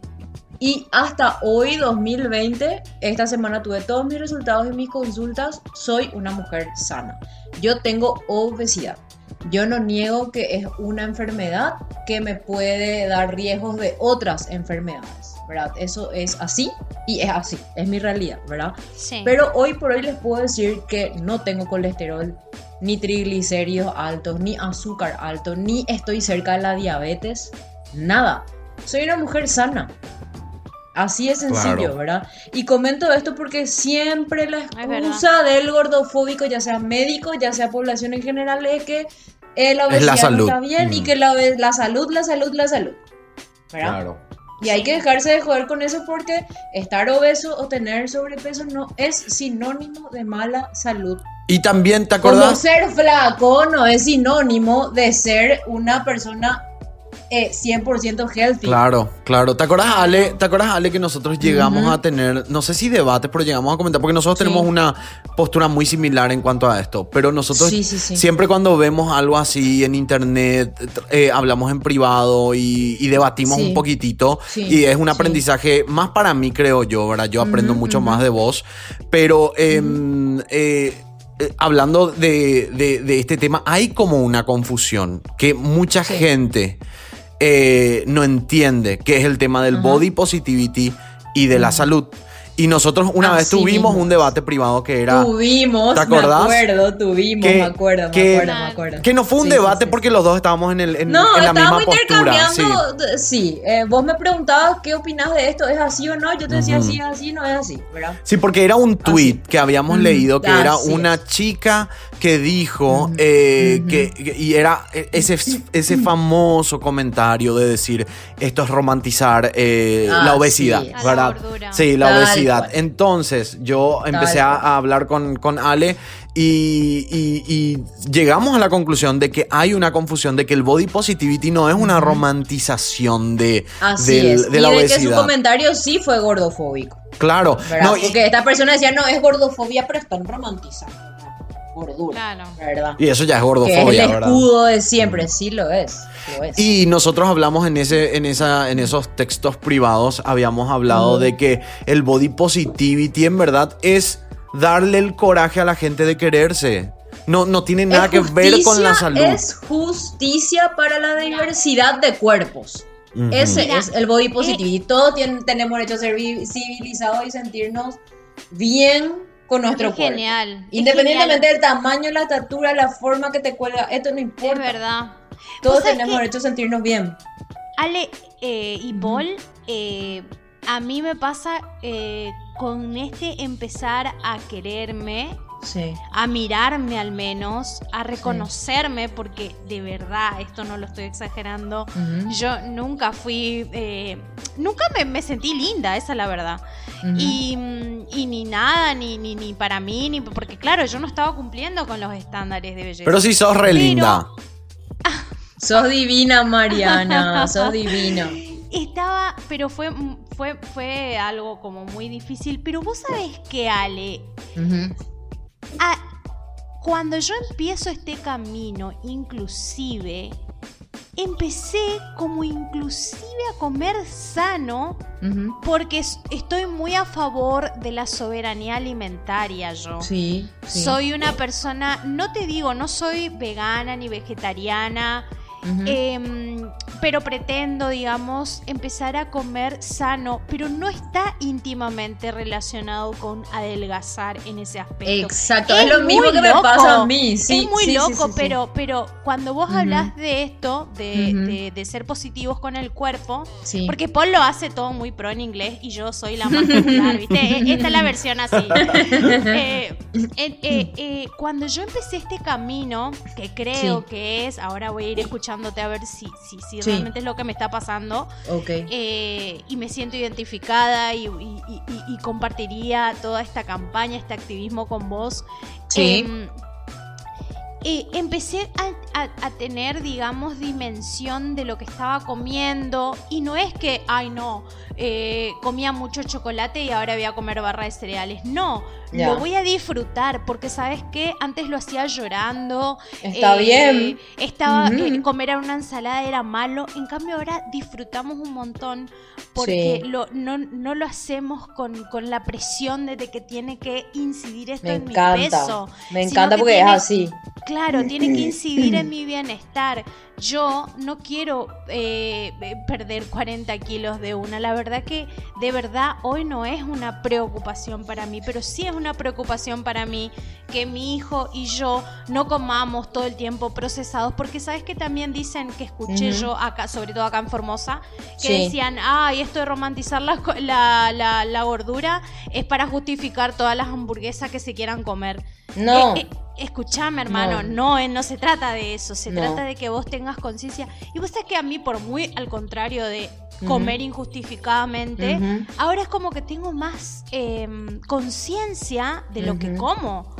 Y hasta hoy, 2020, esta semana tuve todos mis resultados y mis consultas. Soy una mujer sana. Yo tengo obesidad. Yo no niego que es una enfermedad que me puede dar riesgos de otras enfermedades, ¿verdad? Eso es así y es así, es mi realidad, ¿verdad? Sí. Pero hoy por hoy les puedo decir que no tengo colesterol, ni triglicéridos altos, ni azúcar alto, ni estoy cerca de la diabetes, nada. Soy una mujer sana. Así es sencillo, Claro. ¿verdad? Y comento esto porque siempre la excusa del gordofóbico, ya sea médico, ya sea población en general, es que eh, la Es obesidad no salud. está bien y Mm. que la, la salud, la salud, la salud. ¿verdad? Claro. Y hay que dejarse de joder con eso porque estar obeso o tener sobrepeso no es sinónimo de mala salud. Y también, ¿te Como acordás? ser flaco no es sinónimo de ser una persona eh, 100% healthy. Claro, claro. ¿Te acuerdas, Ale? ¿Te acuerdas, Ale, que nosotros llegamos a tener, no sé si debates, pero llegamos a comentar, porque nosotros Sí. tenemos una postura muy similar en cuanto a esto, pero nosotros Sí, sí, sí. siempre cuando vemos algo así en internet, eh, hablamos en privado y, y debatimos un poquitito, y es un aprendizaje más para mí, creo yo, ¿verdad? Yo aprendo mucho más de vos, pero... em, eh, eh, hablando de, de- de este tema, hay como una confusión que mucha Sí. gente eh, no entiende, que es el tema del body positivity y de la salud. Y nosotros una vez tuvimos mismo un debate privado que era... Tuvimos, ¿Te acordás? me acuerdo, tuvimos, Que- me acuerdo, que- me acuerdo, me acuerdo. Que no fue un Sí, debate sí, porque los dos estábamos en, el, en, No, en la misma estábamos postura. Sí. intercambiando. Sí, eh, vos me preguntabas qué opinas de esto, ¿es así o no? Yo te decía sí, es así, no es así, ¿verdad? Sí, porque era un tweet que habíamos Ujú, leído que era una es. chica que dijo Ujú, eh, ujú. que, que- y era ese, ese famoso comentario de decir esto es romantizar eh, Ah, la obesidad, sí. A la ¿verdad? gordura. Sí, la Tal obesidad. Entonces yo empecé a, cual. a hablar con, con Ale y, y- y llegamos a la conclusión de que hay una confusión de que el body positivity no es una romantización de, Así del- es. de y la de que su obesidad. comentario sí fue gordofóbico, Claro. No, y- Porque esta persona decía, no, es gordofobia, pero están romantizando gordura, Claro. ¿verdad? y eso ya es que es gordofobia, el ¿verdad? escudo de siempre, sí lo es, lo es. Y nosotros hablamos en ese, en esa, en esos textos privados, habíamos hablado de que el body positivity en verdad es darle el coraje a la gente de quererse. No, no tiene nada que ver con la salud. Es justicia para la diversidad de cuerpos. Ese Mira, es el body positivity. Todos tienen- tenemos derecho a ser vi- civilizados y sentirnos bien con nuestro Es cuerpo. genial. es Independientemente genial. del tamaño, la estatura, la forma que te cuelga, esto no Es importa. verdad. Todos ¿Vos sabés tenemos derecho a sentirnos bien. Ale eh, y Paul, eh, a mí me pasa eh, con este empezar a quererme, Sí. a mirarme al menos, a reconocerme, porque de verdad, esto no lo estoy exagerando, yo nunca fui, eh, nunca me, me sentí linda, esa es la verdad. Y, y ni nada, ni, ni, ni para mí, ni porque claro, yo no estaba cumpliendo con los estándares de belleza. Pero si sos re Pero- linda. [laughs] Sos divina, Mariana. sos divina. Estaba, pero fue, fue, fue algo como muy difícil. Pero vos sabés que, Ale, a- cuando yo empiezo este camino, inclusive, empecé como inclusive a comer sano porque es- estoy muy a favor de la soberanía alimentaria yo. Sí, sí. Soy una persona, no te digo, no soy vegana ni vegetariana, Ujú. Em, pero pretendo, digamos, empezar a comer sano, pero no está íntimamente relacionado con adelgazar en ese aspecto. Exacto, es, lo mismo que me pasa a mí. Sí, es muy loco, pero, pero cuando vos hablas de esto, de, de, ser positivos con el cuerpo, porque Paul lo hace todo muy pro en inglés y yo soy la más popular, ¿viste? E, esta es la versión así. [laughs] Eh, eh, eh, cuando yo empecé este camino, que creo que es, ahora voy a ir a ver si, si, si realmente es lo que me está pasando, y me siento identificada y, compartiría toda esta campaña, este activismo con vos. Sí. Em, empecé a, tener, digamos, dimensión de lo que estaba comiendo. Y no es que, ay, no, eh, comía mucho chocolate y ahora voy a comer barra de cereales. No, lo voy a disfrutar porque, ¿sabes qué? Antes lo hacía llorando. Está eh, bien. Estaba, eh, comer una ensalada era malo. En cambio, ahora disfrutamos un montón porque lo, no, no, lo hacemos con, con, la presión de que tiene que incidir esto en mi peso. Me encanta porque es así. Claro, tiene que incidir en mi bienestar. Yo no quiero eh, perder 40 kilos de una. La verdad que de verdad hoy no es una preocupación para mí, pero sí es una preocupación para mí que mi hijo y yo no comamos todo el tiempo procesados, porque sabes que también dicen que escuché yo acá, sobre todo acá en Formosa, que decían, ay, esto de romantizar la, la, la, gordura es para justificar todas las hamburguesas que se quieran comer. No. Eh, eh, Escuchame, hermano, no, no, no, se trata de eso, se trata de que vos tengas conciencia. Y vos sabés que a mí, por muy al contrario de comer injustificadamente, ahora es como que tengo más em, conciencia de lo que como.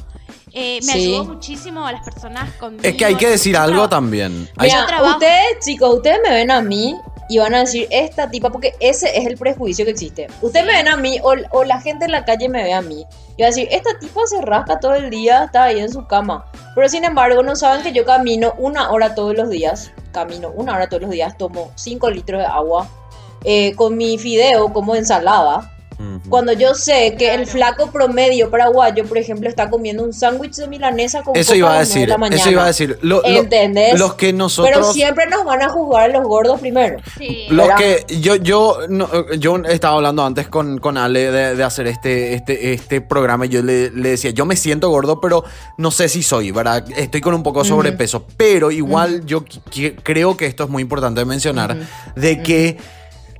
Eh, me ayudó muchísimo a las personas con. Es que hay que decir algo también. ustedes, chicos, ustedes me ven a mí y van a decir, esta tipa, porque ese es el prejuicio que existe. Ustedes me ven a mí o, la gente en la calle me ve a mí y va a decir, esta tipa se rasca todo el día, está ahí en su cama. Pero sin embargo, no saben que yo camino una hora todos los días, camino una hora todos los días, tomo 5 litros de agua, eh, con mi fideo como ensalada cuando yo sé que el flaco promedio paraguayo, por ejemplo, está comiendo un sándwich de milanesa con eso iba a decir, la mañana. Eso iba a decir. ¿Entendés? Los que nosotros. Pero siempre nos van a juzgar a los gordos primero. Los que yo yo yo estaba hablando antes con, con Ale de, hacer este este este programa y yo le, decía, yo me siento gordo, pero no sé si soy, ¿verdad? Estoy con un poco de sobrepeso, pero igual yo creo que esto es muy importante mencionar de que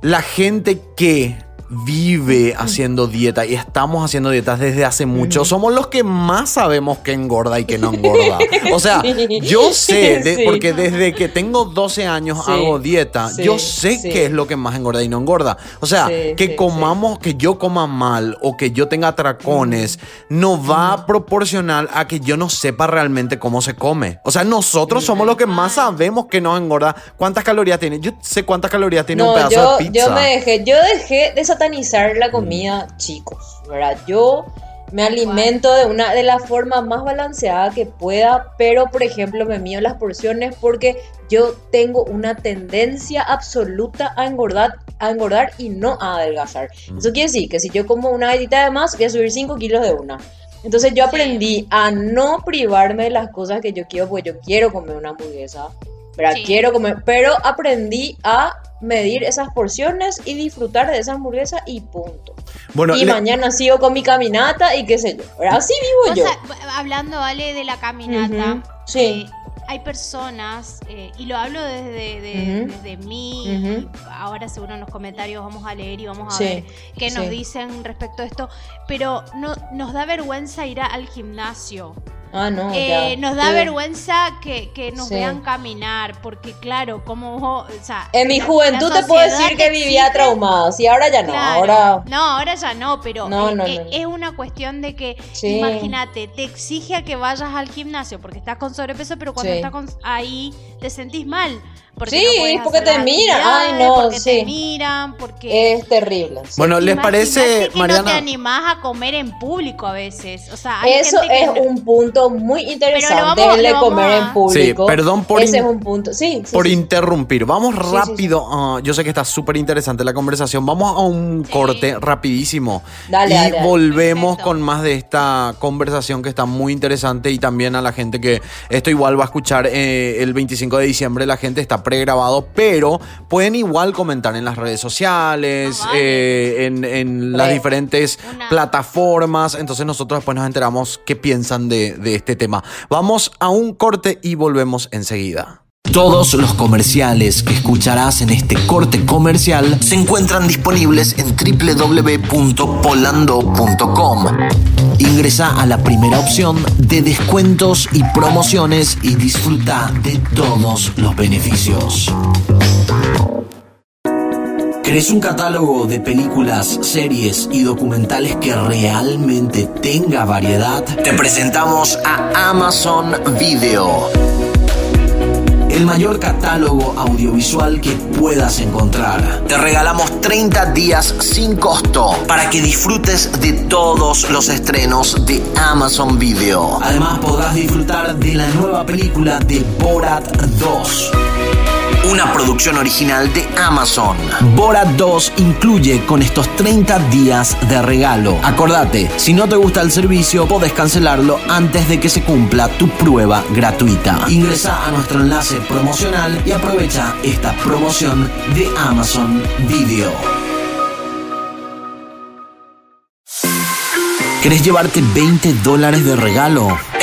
la gente que vive haciendo dieta y estamos haciendo dietas desde hace mucho. Somos los que más sabemos que engorda y que no engorda. [laughs] O sea, yo [laughs] sé, porque desde que tengo 12 años hago dieta, yo sé qué es lo que más engorda y no engorda. O sea, que comamos, que yo coma mal o que yo tenga tracones, no va a proporcionar a que yo no sepa realmente cómo se come. O sea, nosotros somos los que más sabemos que no engorda. ¿Cuántas calorías tiene? Yo sé cuántas calorías tiene un pedazo de pizza. Yo me dejé, yo dejé de satanizar la comida, chicos, ¿verdad? Yo me alimento de una de la forma más balanceada que pueda, pero por ejemplo me mido las porciones porque yo tengo una tendencia absoluta a engordar, a engordar y no a adelgazar. Eso quiere decir que si yo como una galleta de más, voy a subir 5 kilos de una. Entonces yo aprendí a no privarme de las cosas que yo quiero, porque yo quiero comer una hamburguesa, ¿verdad? Quiero comer, pero aprendí a medir esas porciones y disfrutar de esa hamburguesa y punto. Bueno, y mañana sigo con mi caminata y qué sé yo. Así vivo yo. hablando, vale, de la caminata. Sí. Eh, hay personas, eh, y lo hablo desde, de, mí, ahora seguro en los comentarios vamos a leer y vamos a ver qué nos dicen respecto a esto, pero no, nos da vergüenza ir al gimnasio. Ah, no. Eh, nos da vergüenza que, que nos vean caminar, porque claro, como, o sea, En mi juventud te puedo decir que vivía traumado, sí, ahora ya no, ahora... No, ahora ya no, pero es, una cuestión de que, imagínate, te exige a que vayas al gimnasio porque estás con sobrepeso, pero cuando estás ahí te sentís mal sí, porque te miran. Ay, no, porque te miran, porque. Es terrible. Bueno, ¿les parece, que Mariana? no te animás a comer en público a veces. O sea, Eso es un punto muy interesante, de comer en público. Sí, perdón por. Ese es un punto. Sí, por interrumpir. Vamos rápido. Ah, yo sé que está súper interesante la conversación. Vamos a un corte rapidísimo. Dale, y volvemos con más de esta conversación que está muy interesante y también a la gente que esto igual va a escuchar eh, el 25 25 de diciembre la gente está pregrabado, pero pueden igual comentar en las redes sociales, Ah, vale. eh, en, en las Re. diferentes Una- plataformas. Entonces nosotros después nos enteramos qué piensan de, de este tema. Vamos a un corte y volvemos enseguida. Todos los comerciales que escucharás en este corte comercial se encuentran disponibles en www.polando.com. Ingresa a la primera opción de descuentos y promociones y disfruta de todos los beneficios. ¿Crees un catálogo de películas, series y documentales que realmente tenga variedad? Te presentamos a Amazon Video el mayor catálogo audiovisual que puedas encontrar. Te regalamos 30 días sin costo para que disfrutes de todos los estrenos de Amazon Video. Además podrás disfrutar de la nueva película de Borat 2. Una producción original de Amazon. Borat 2 incluye con estos 30 días de regalo. Acordate, si no te gusta el servicio, podés cancelarlo antes de que se cumpla tu prueba gratuita. Ingresa a nuestro enlace promocional y aprovecha esta promoción de Amazon Video. ¿Querés llevarte 20 dólares de regalo?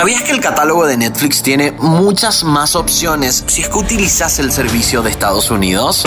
¿Sabías que el catálogo de Netflix tiene muchas más opciones si es que utilizas el servicio de Estados Unidos?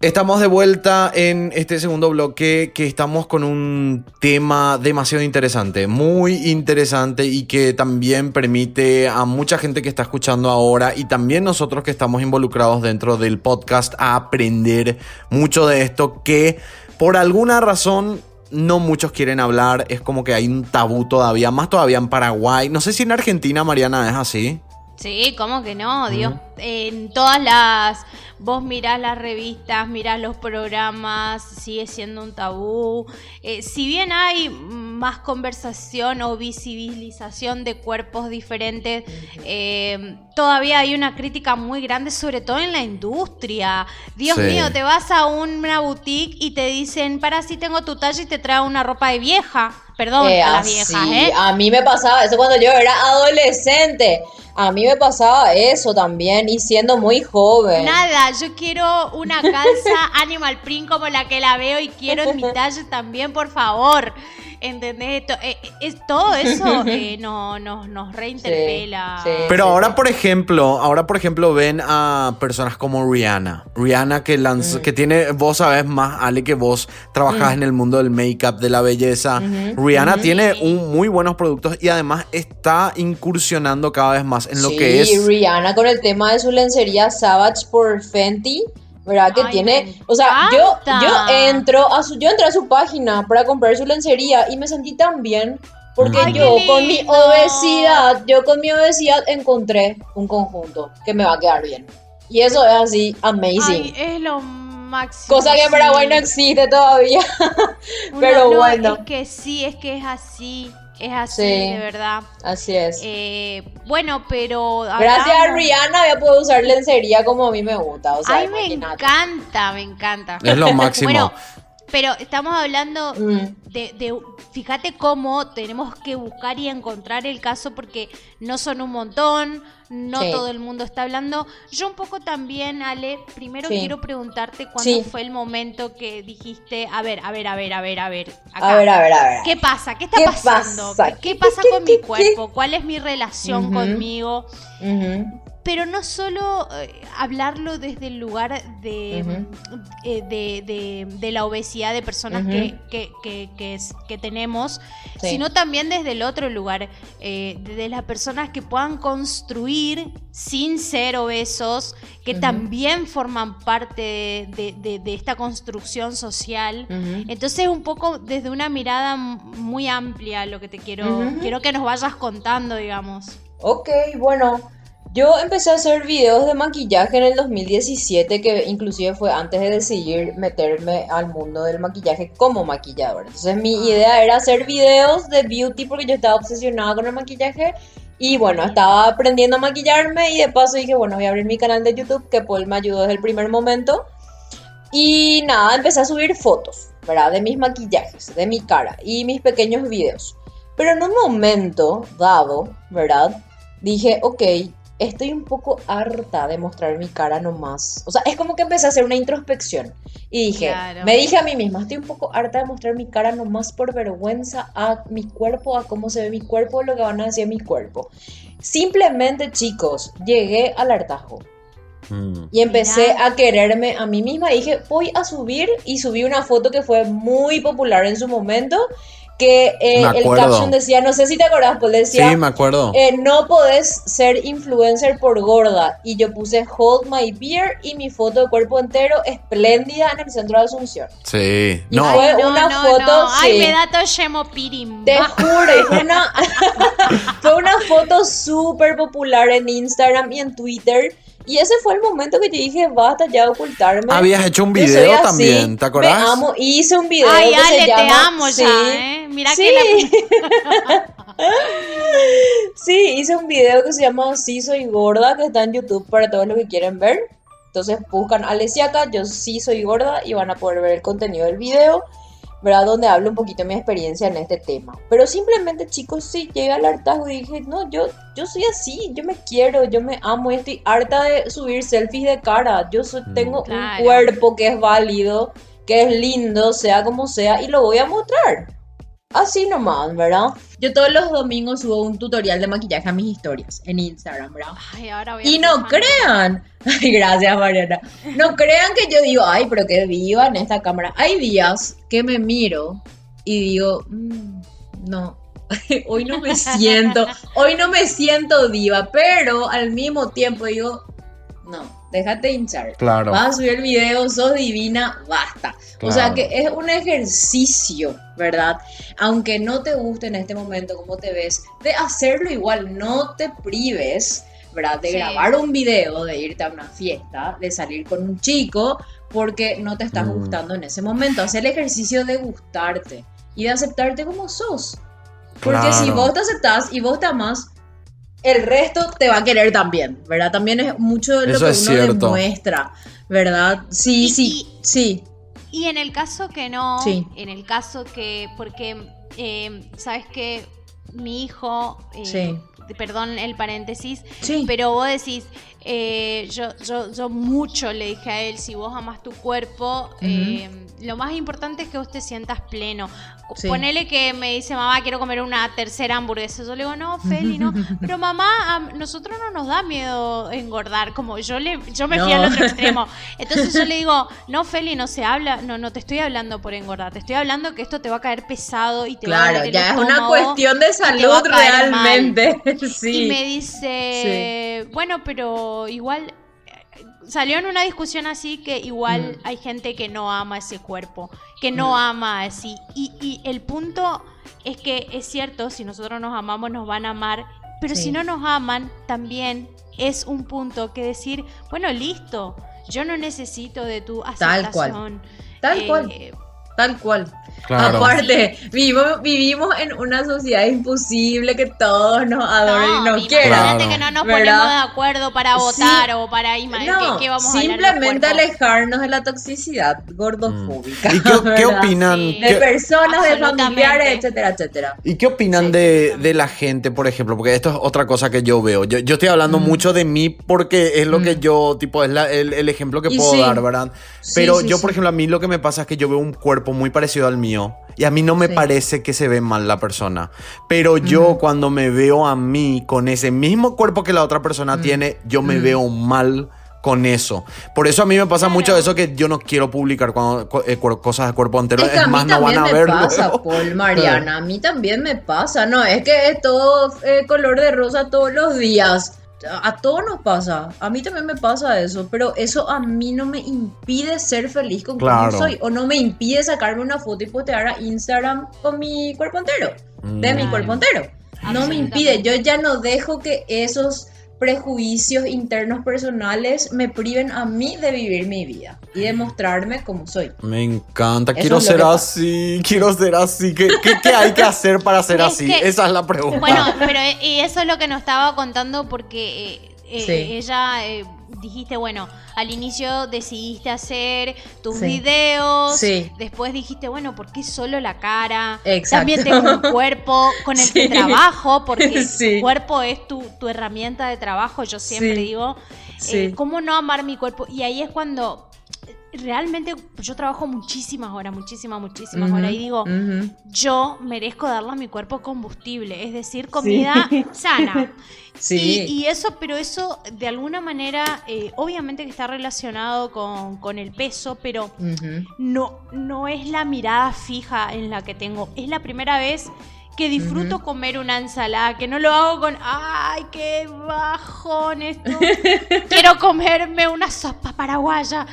Estamos de vuelta en este segundo bloque que estamos con un tema demasiado interesante, muy interesante y que también permite a mucha gente que está escuchando ahora y también nosotros que estamos involucrados dentro del podcast a aprender mucho de esto que por alguna razón no muchos quieren hablar, es como que hay un tabú todavía, más todavía en Paraguay, no sé si en Argentina Mariana es así. Sí, ¿cómo que no? Dios, en todas las... Vos mirás las revistas, mirás los programas, sigue siendo un tabú. Eh, si bien hay más conversación o visibilización de cuerpos diferentes, eh, todavía hay una crítica muy grande, sobre todo en la industria. Dios Sí. mío, te vas a una boutique y te dicen, para si tengo tu talla y te trae una ropa de vieja. Perdón, Eh, a las así, viejas, ¿eh? A mí me pasaba eso cuando yo era adolescente. A mí me pasaba eso también siendo muy joven. Nada, yo quiero una calza [laughs] Animal Print como la que la veo y quiero en mi talle también, por favor. ¿Entendés? To- eh, es, todo eso [laughs] eh, no, no- nos reinterpela. Sí, sí. Pero ahora, por ejemplo, ahora, por ejemplo, ven a personas como Rihanna. Rihanna que lanza, que tiene, vos sabes más, Ale, que vos trabajás en el mundo del make-up, de la belleza. Rihanna tiene un, muy buenos productos y además está incursionando cada vez más en lo que es. Rihanna con el tema de su lencería Savage por Fenty, ¿verdad? Que Ay, tiene, o sea, yo, yo entro a su, yo entré a su página para comprar su lencería y me sentí tan bien. Porque Ay, yo con mi obesidad, yo con mi obesidad encontré un conjunto que me va a quedar bien. Y eso es así, amazing. Ay, es lo máximo. Cosa que en. Paraguay no existe todavía. [laughs] Pero no, bueno. Es que sí, es que es así. Es así, Sí. de verdad. Así es. Eh, bueno, pero. Gracias a Rihanna voy a poder usar lencería como a mí me gusta. O sea, Ay, me encanta, me encanta. Es lo [laughs] máximo. Bueno, Pero estamos hablando Mm. de, de- fíjate cómo tenemos que buscar y encontrar el caso porque no son un montón, no Sí. todo el mundo está hablando. Yo un poco también, Ale, primero Sí. quiero preguntarte cuándo Sí. fue el momento que dijiste, a ver, a ver, a ver, a ver, a ver, A ver, a ver, a ver. ¿Qué pasa? ¿Qué está ¿Qué pasando? pasa? ¿Qué, qué pasa ¿Qué, con mi cuerpo? ¿Cuál es mi relación conmigo? Ujú. Pero no solo eh, hablarlo desde el lugar de, eh, de, de- de la obesidad de personas que, que, que- que es- que tenemos, Sí. sino también desde el otro lugar, eh, de las personas que puedan construir sin ser obesos, que también forman parte de, de- de esta construcción social. Entonces, un poco desde una mirada muy amplia lo que te quiero, quiero que nos vayas contando, digamos. Ok, bueno, yo empecé a hacer videos de maquillaje en el 2017, que inclusive fue antes de decidir meterme al mundo del maquillaje como maquilladora. Entonces mi Ah. idea era hacer videos de beauty porque yo estaba obsesionada con el maquillaje y bueno, estaba aprendiendo a maquillarme y de paso dije, bueno, voy a abrir mi canal de YouTube, que Paul me ayudó desde el primer momento. Y nada, empecé a subir fotos, ¿verdad? De mis maquillajes, de mi cara y mis pequeños videos. Pero en un momento dado, ¿verdad? Dije, ok, estoy un poco harta de mostrar mi cara nomás. O sea, es como que empecé a hacer una introspección. Y dije, Claro. me dije a mí misma, estoy un poco harta de mostrar mi cara nomás por vergüenza a mi cuerpo, a cómo se ve mi cuerpo, lo que van a decir de mi cuerpo. Simplemente, chicos, llegué al hartazgo. Mm. Y empecé Mirá. a quererme a mí misma. Y dije, voy a subir. Y subí una foto que fue muy popular en su momento. Que eh, el caption decía, no sé si te acordás, pues decía, Sí, me acuerdo. eh, no podés ser influencer por gorda. Y yo puse Hold My Beer y mi foto de cuerpo entero espléndida en el centro de Asunción. Sí. Y No, fue una foto, Ay, sí. me da Pirim. Te juro, y fue una, [laughs] fue una foto súper popular en Instagram y en Twitter. Y ese fue el momento que yo dije, basta ya de ocultarme. habías hecho un video así, también, ¿te acordás? Me amo, hice un video Ay, que Ale, se te llama... amo sí, ya, ¿eh? Mira sí. que la... [laughs] Sí, hice un video que se llama Sí soy gorda, que está en YouTube para todos los que quieren ver. Entonces buscan Alesiaca, yo sí soy gorda y van a poder ver el contenido del video, ¿verdad? Donde hablo un poquito de mi experiencia en este tema. Pero simplemente, chicos, sí, llegué al hartazgo y dije, no, yo, yo soy así, yo me quiero, yo me amo y estoy harta de subir selfies de cara. Yo soy- Mm. tengo Claro. un cuerpo que es válido, que es lindo, sea como sea, y lo voy a mostrar. Así nomás, ¿verdad? Yo todos los domingos subo un tutorial de maquillaje a mis historias en Instagram, ¿verdad? Ay, ahora voy a Y no fan. crean, [laughs] ay, gracias Mariana, no crean que yo digo, ay, pero que viva en esta cámara. Hay días que me miro y digo, "Mm, no, [laughs] hoy no me [laughs] siento, hoy no me siento diva, pero al mismo tiempo digo, no, déjate hinchar. Claro. Vas a subir el video, sos divina, basta. O sea Claro. que es un ejercicio, ¿verdad? Aunque no te guste en este momento cómo te ves, de hacerlo igual, no te prives, ¿verdad? De Sí. grabar un video, de irte a una fiesta, de salir con un chico, porque no te estás Mm. gustando en ese momento. Hacer el ejercicio de gustarte y de aceptarte como sos. Porque si Claro. vos te aceptás y vos te amás, el resto te va a querer también, ¿verdad? También es mucho de lo Eso que es uno cierto. demuestra, ¿verdad? Sí, Y- sí, sí. Y en el caso que no, Sí. en el caso que, porque, eh, sabes que mi hijo, eh, Sí. Perdón el paréntesis, Sí. pero vos decís, eh, yo, yo, yo mucho le dije a él, si vos amas tu cuerpo, eh, lo más importante es que vos te sientas pleno. Sí. Ponele que me dice, mamá, quiero comer una tercera hamburguesa. Yo le digo, no, Feli, no. [laughs] Pero mamá, a nosotros no nos da miedo engordar. Como yo le, yo me fui No. al otro [laughs] extremo. Entonces yo le digo, no, Feli, no se habla, no, no te estoy hablando por engordar, te estoy hablando que esto te va a caer pesado y te va a Claro, ya es una cuestión de salud realmente. [laughs] Sí. Y me dice, bueno, pero igual eh, salió en una discusión así que igual Mm. hay gente que no ama ese cuerpo, que no ama así. Y, y el punto es que es cierto, si nosotros nos amamos nos van a amar, pero Sí. si no nos aman también es un punto que decir, bueno, listo, yo no necesito de tu Tal cual. aceptación. Tal Eh, cual. Tal cual. Aparte, vivimos, vivimos en una sociedad imposible que todos nos adoren y nos quieran. que no nos ponemos de acuerdo para votar o para no, ¿qué vamos simplemente alejarnos de la toxicidad gordofóbica. ¿Y qué, [laughs] opinan? De personas, de familiares, etcétera, etcétera. ¿Y qué opinan de, de, la gente, por ejemplo? Porque esto es otra cosa que yo veo. Yo, yo estoy hablando mm. mucho de mí porque es lo que mm. yo, tipo, es el, el, ejemplo que puedo dar, ¿verdad? Pero yo, por ejemplo, a mí lo que me pasa es que yo veo un cuerpo muy parecido al mío y a mí no me parece que se ve mal la persona. Pero yo cuando me veo a mí con ese mismo cuerpo que la otra persona tiene, yo me veo mal con eso. Por eso a mí me pasa mucho eso que yo no quiero publicar cuando, eh, cosas de cuerpo entero. Es, más, no van a verlo. me pasa, [laughs] Paul, Mariana. A mí también me pasa. No, es que es todo eh, color de rosa todos los días a todos nos pasa, a mí también me pasa eso, pero eso a mí no me impide ser feliz con quien soy, o no me impide sacarme una foto y postear a Instagram con mi cuerpo entero, de mi mm. cuerpo entero. No me impide, yo ya no dejo que esos prejuicios internos personales me priven a mí de vivir mi vida y de mostrarme como soy. Me encanta, quiero ser así, quiero ser así. ¿Qué, qué, hay que hacer para ser [laughs] así? Esa es la pregunta. Bueno, pero y eso es lo que nos estaba contando porque eh, eh, ella eh, dijiste, bueno, al inicio decidiste hacer tus videos, después dijiste, bueno, ¿por qué solo la cara? También tengo un cuerpo con el [laughs] que trabajo, porque [laughs] tu cuerpo es tu, herramienta de trabajo, yo siempre digo, eh, ¿cómo no amar mi cuerpo? Y ahí es cuando realmente yo trabajo muchísimas horas, muchísimas, muchísimas horas y digo, yo merezco darle a mi cuerpo combustible, es decir, comida [laughs] sana. Sí. Y, eso, pero eso de alguna manera, eh, obviamente que está relacionado con, el peso, pero no, no es la mirada fija en la que tengo. Es la primera vez que disfruto comer una ensalada, que no lo hago con, ay, qué bajón esto. [laughs] Quiero comerme una sopa paraguaya.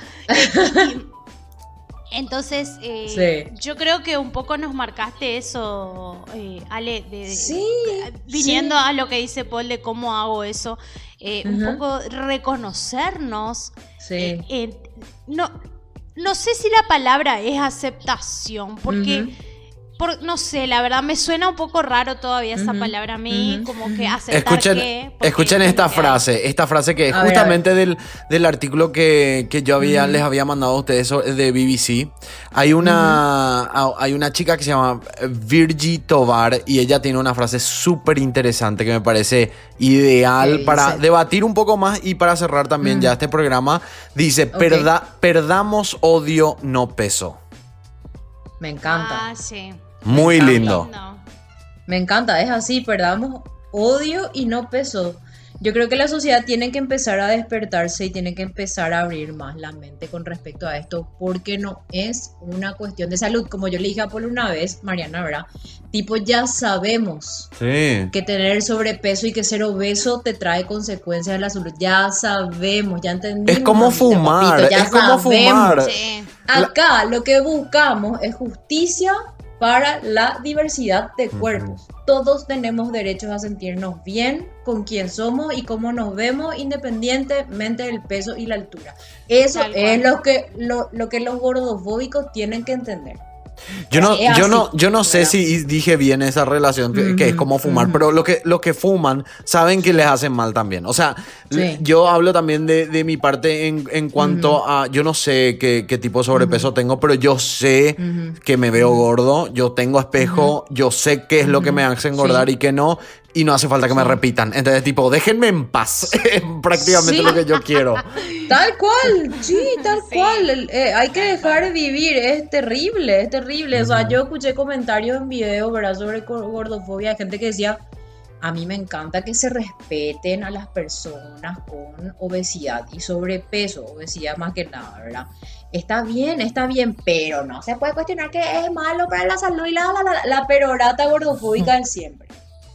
Entonces, eh, yo creo que un poco nos marcaste eso, eh, Ale, de, sí, viniendo a lo que dice Paul de cómo hago eso, eh, un poco reconocernos. Sí. no, no sé si la palabra es aceptación, porque no sé, la verdad me suena un poco raro todavía esa palabra a mí, como que aceptar escuchen, que, Escuchen esta frase, esta frase que es justamente del, del, artículo que, yo había, les había mandado a ustedes de BBC. Hay una, hay una chica que se llama Virgie Tovar y ella tiene una frase súper interesante que me parece ideal para debatir un poco más y para cerrar también ya este programa. Dice, perdamos odio, no peso. Me encanta. Ah, sí. Muy lindo. Me encanta, es así, perdamos odio y no peso. Yo creo que la sociedad tiene que empezar a despertarse y tiene que empezar a abrir más la mente con respecto a esto, porque no es una cuestión de salud. Como yo le dije a Paul una vez, Mariana, ¿verdad? Tipo, ya sabemos que tener sobrepeso y que ser obeso te trae consecuencias de la salud. Ya sabemos, ya entendimos. Es como fumar, es como fumar. Acá lo que buscamos es justicia para la diversidad de cuerpos. Todos tenemos derechos a sentirnos bien con quien somos y cómo nos vemos independientemente del peso y la altura. Eso es lo que, lo, lo que los gordofóbicos tienen que entender. Yo no, yo no, yo no sé si dije bien esa relación que, es como fumar, pero lo que, lo que fuman saben que les hacen mal también. O sea, yo hablo también de, mi parte en, cuanto a, yo no sé qué, tipo de sobrepeso tengo, pero yo sé que me veo gordo, yo tengo espejo, yo sé qué es lo que me hace engordar y qué no, y no hace falta que me repitan. Entonces, tipo, déjenme en paz. [laughs] Prácticamente lo que yo quiero. Tal cual, sí, tal cual. Eh, hay que dejar de vivir. Es terrible, es terrible. O sea, yo escuché comentarios en video, ¿verdad? Sobre gordofobia. Hay gente que decía, a mí me encanta que se respeten a las personas con obesidad y sobrepeso. Obesidad más que nada, ¿verdad? Está bien, está bien, pero no se puede cuestionar que es malo para la salud y la, la, la perorata gordofóbica de siempre.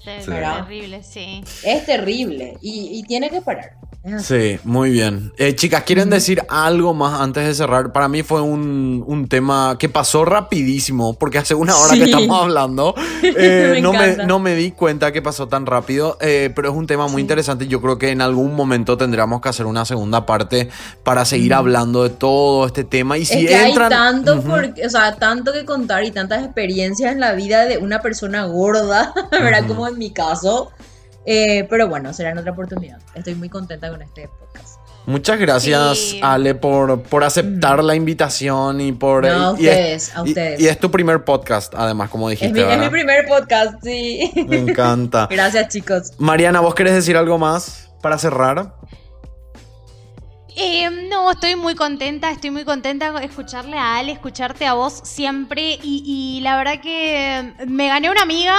Es terrible, sí. Es terrible y, tiene que parar. Sí, muy bien. Eh, chicas, ¿quieren decir algo más antes de cerrar? Para mí fue un, un tema que pasó rapidísimo, porque hace una hora que estamos hablando. [laughs] Eh, Me no, me, no me di cuenta que pasó tan rápido, eh, pero es un tema muy interesante. Yo creo que en algún momento tendríamos que hacer una segunda parte para seguir hablando de todo este tema. Y si es que entran. hay tanto, por- o sea, tanto que contar y tantas experiencias en la vida de una persona gorda, [laughs] ¿verdad? Como en mi caso. Eh, pero bueno, será en otra oportunidad. Estoy muy contenta con este podcast. Muchas gracias, Sí. Ale, por, por aceptar la invitación y por. No, a y es- ustedes, a ustedes. Y, es tu primer podcast, además, como dijiste. Es mi, es mi primer podcast, sí. Me encanta. [laughs] Gracias, chicos. Mariana, ¿vos querés decir algo más para cerrar? Eh, no, estoy muy contenta, estoy muy contenta de escucharle a Ale, escucharte a vos siempre y, y la verdad que me gané una amiga,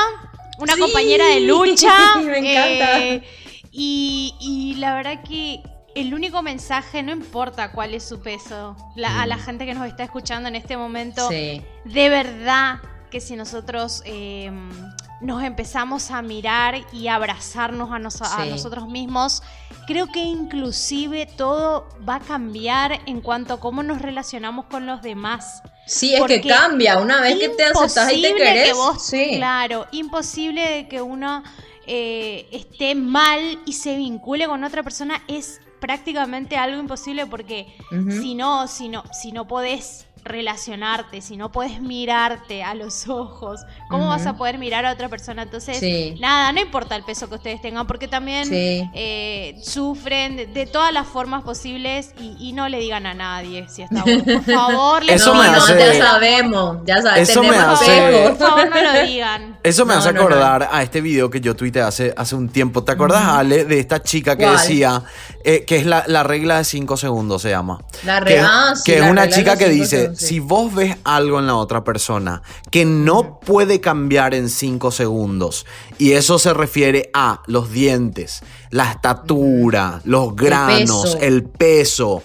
una Sí, compañera de lucha. [laughs] me encanta. eh, y, y la verdad que el único mensaje, no importa cuál es su peso, la- a la gente que nos está escuchando en este momento, Sí. de verdad que si nosotros eh, nos empezamos a mirar y a abrazarnos a, nos- a nosotros mismos, creo que inclusive todo va a cambiar en cuanto a cómo nos relacionamos con los demás. Sí, es Porque que cambia. Una vez que te aceptas y te querés. que vos, sí. claro, imposible de que uno eh, esté mal y se vincule con otra persona es prácticamente algo imposible porque si no, si no, si no podés relacionarte, si no podés mirarte a los [laughs] ojos, ¿cómo vas a poder mirar a otra persona? Entonces, Sí. nada, no importa el peso que ustedes tengan, porque también Sí. eh, sufren de, de todas las formas posibles y, y no le digan a nadie si está bueno. Por [laughs] favor, les Eso no, me no, hace- ya sabemos. Ya sabes, Eso me hace-. Por favor, no lo digan. [laughs] Eso me No, hace no, no. acordar a este video que yo tuiteé hace, hace un tiempo. ¿Te acuerdas, Ale, de esta chica que ¿Cuál? decía eh, que es la, la regla de 5 segundos, se llama? La que, ah, sí, que es una regla chica que dice, segundos, sí. si vos ves algo en la otra persona que no puede cambiar en 5 segundos, y eso se refiere a los dientes, la estatura, los granos, peso. el peso,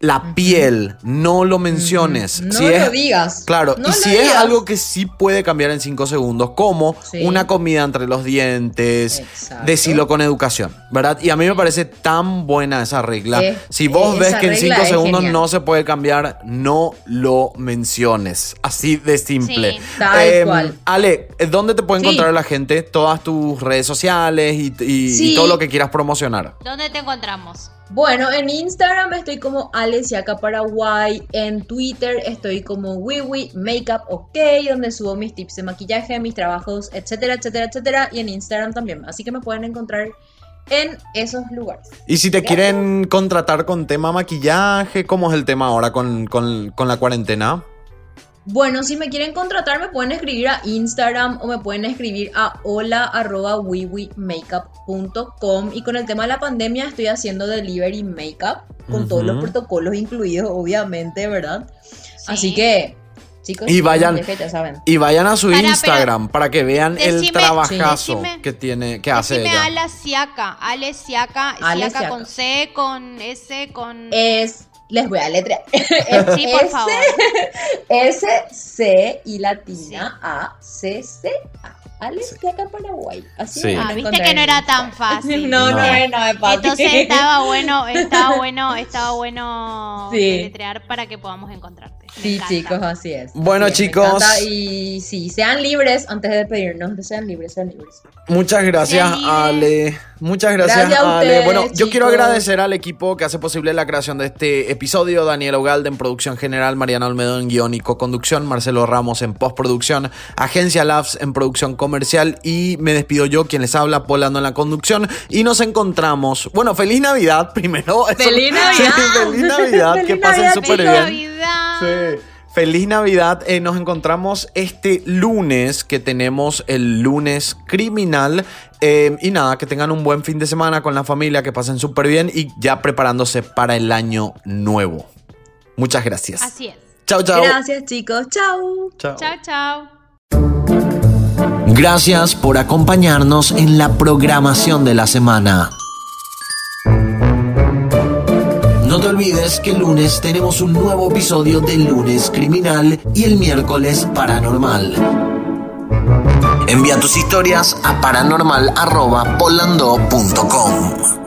la piel, no lo menciones. No Si lo es- digas. Claro, No y si es algo que sí puede cambiar en 5 segundos, como Sí. una comida entre los dientes, Exacto. decirlo con educación, ¿verdad? Y a mí me parece tan buena esa regla. Eh, si vos eh, ves que en regla 5 es segundos genial. no se puede cambiar, no lo menciones. Así de simple. Sí. Tal cual. Ale, ¿dónde te puede Sí. encontrar la gente? Todas tus redes sociales y, y- y Sí. todo lo que quieras promocionar. ¿Dónde te encontramos? Bueno, en Instagram estoy como Alesiaca Paraguay, en Twitter estoy como Wiwi Makeup OK, donde subo mis tips de maquillaje, mis trabajos, etcétera, etcétera, etcétera, y en Instagram también, así que me pueden encontrar en esos lugares. Y si te quieren contratar con tema maquillaje, ¿cómo es el tema ahora con, con- con la cuarentena? Bueno, si me quieren contratar me pueden escribir a Instagram o me pueden escribir a hola arroba wiwimakeup.com y con el tema de la pandemia estoy haciendo delivery makeup con todos los protocolos incluidos, obviamente, ¿verdad? Sí. Así que, chicos, Y vayan- ya ya saben. Y vayan a su Para, pero- Instagram para que vean el trabajazo decime- que tiene, que hace ella. Ale Siaka. con C, con S, con... Es, les voy a letrear. [laughs] sí, por S- favor. [laughs] S, C y latina A, C, C, A. Alex de acá Paraguay. Así Sí. Ah, viste que no era tan fácil. [laughs] No, no, No. es, no es fácil. Entonces estaba bueno, [laughs] estaba bueno, estaba bueno Sí. para que podamos encontrarte. Me Sí, encanta. chicos, así es. Bueno, Así es, me chicos. Y sí, sean libres antes de despedirnos. Sean libres, sean libres. Muchas gracias. Ale. Muchas gracias, Gracias a Ale. ustedes, bueno, yo quiero agradecer al equipo que hace posible la creación de este episodio. Daniel Ugalde en producción general, Mariana Olmedo en guion y co-conducción, Marcelo Ramos en postproducción, Agencia Labs en producción comercial y me despido yo, quien les habla, Polando en la conducción. Y nos encontramos. Bueno, feliz Navidad [laughs] primero. ¡Feliz Navidad! Sí, [laughs] feliz Navidad. que ¡Feliz pasen Navidad, súper ¡Feliz bien. Navidad! Sí. Feliz Navidad. Eh, nos encontramos este lunes, que tenemos el lunes criminal. Eh, y nada, que tengan un buen fin de semana con la familia, que pasen súper bien y ya preparándose para el año nuevo. Muchas gracias. Así es. Chao, chao. Gracias, chicos. Chao. Chao. Chao, chao. Gracias por acompañarnos en la programación de la semana. No te olvides que el lunes tenemos un nuevo episodio del lunes criminal y el miércoles paranormal. Envía tus historias a paranormal.polando.com.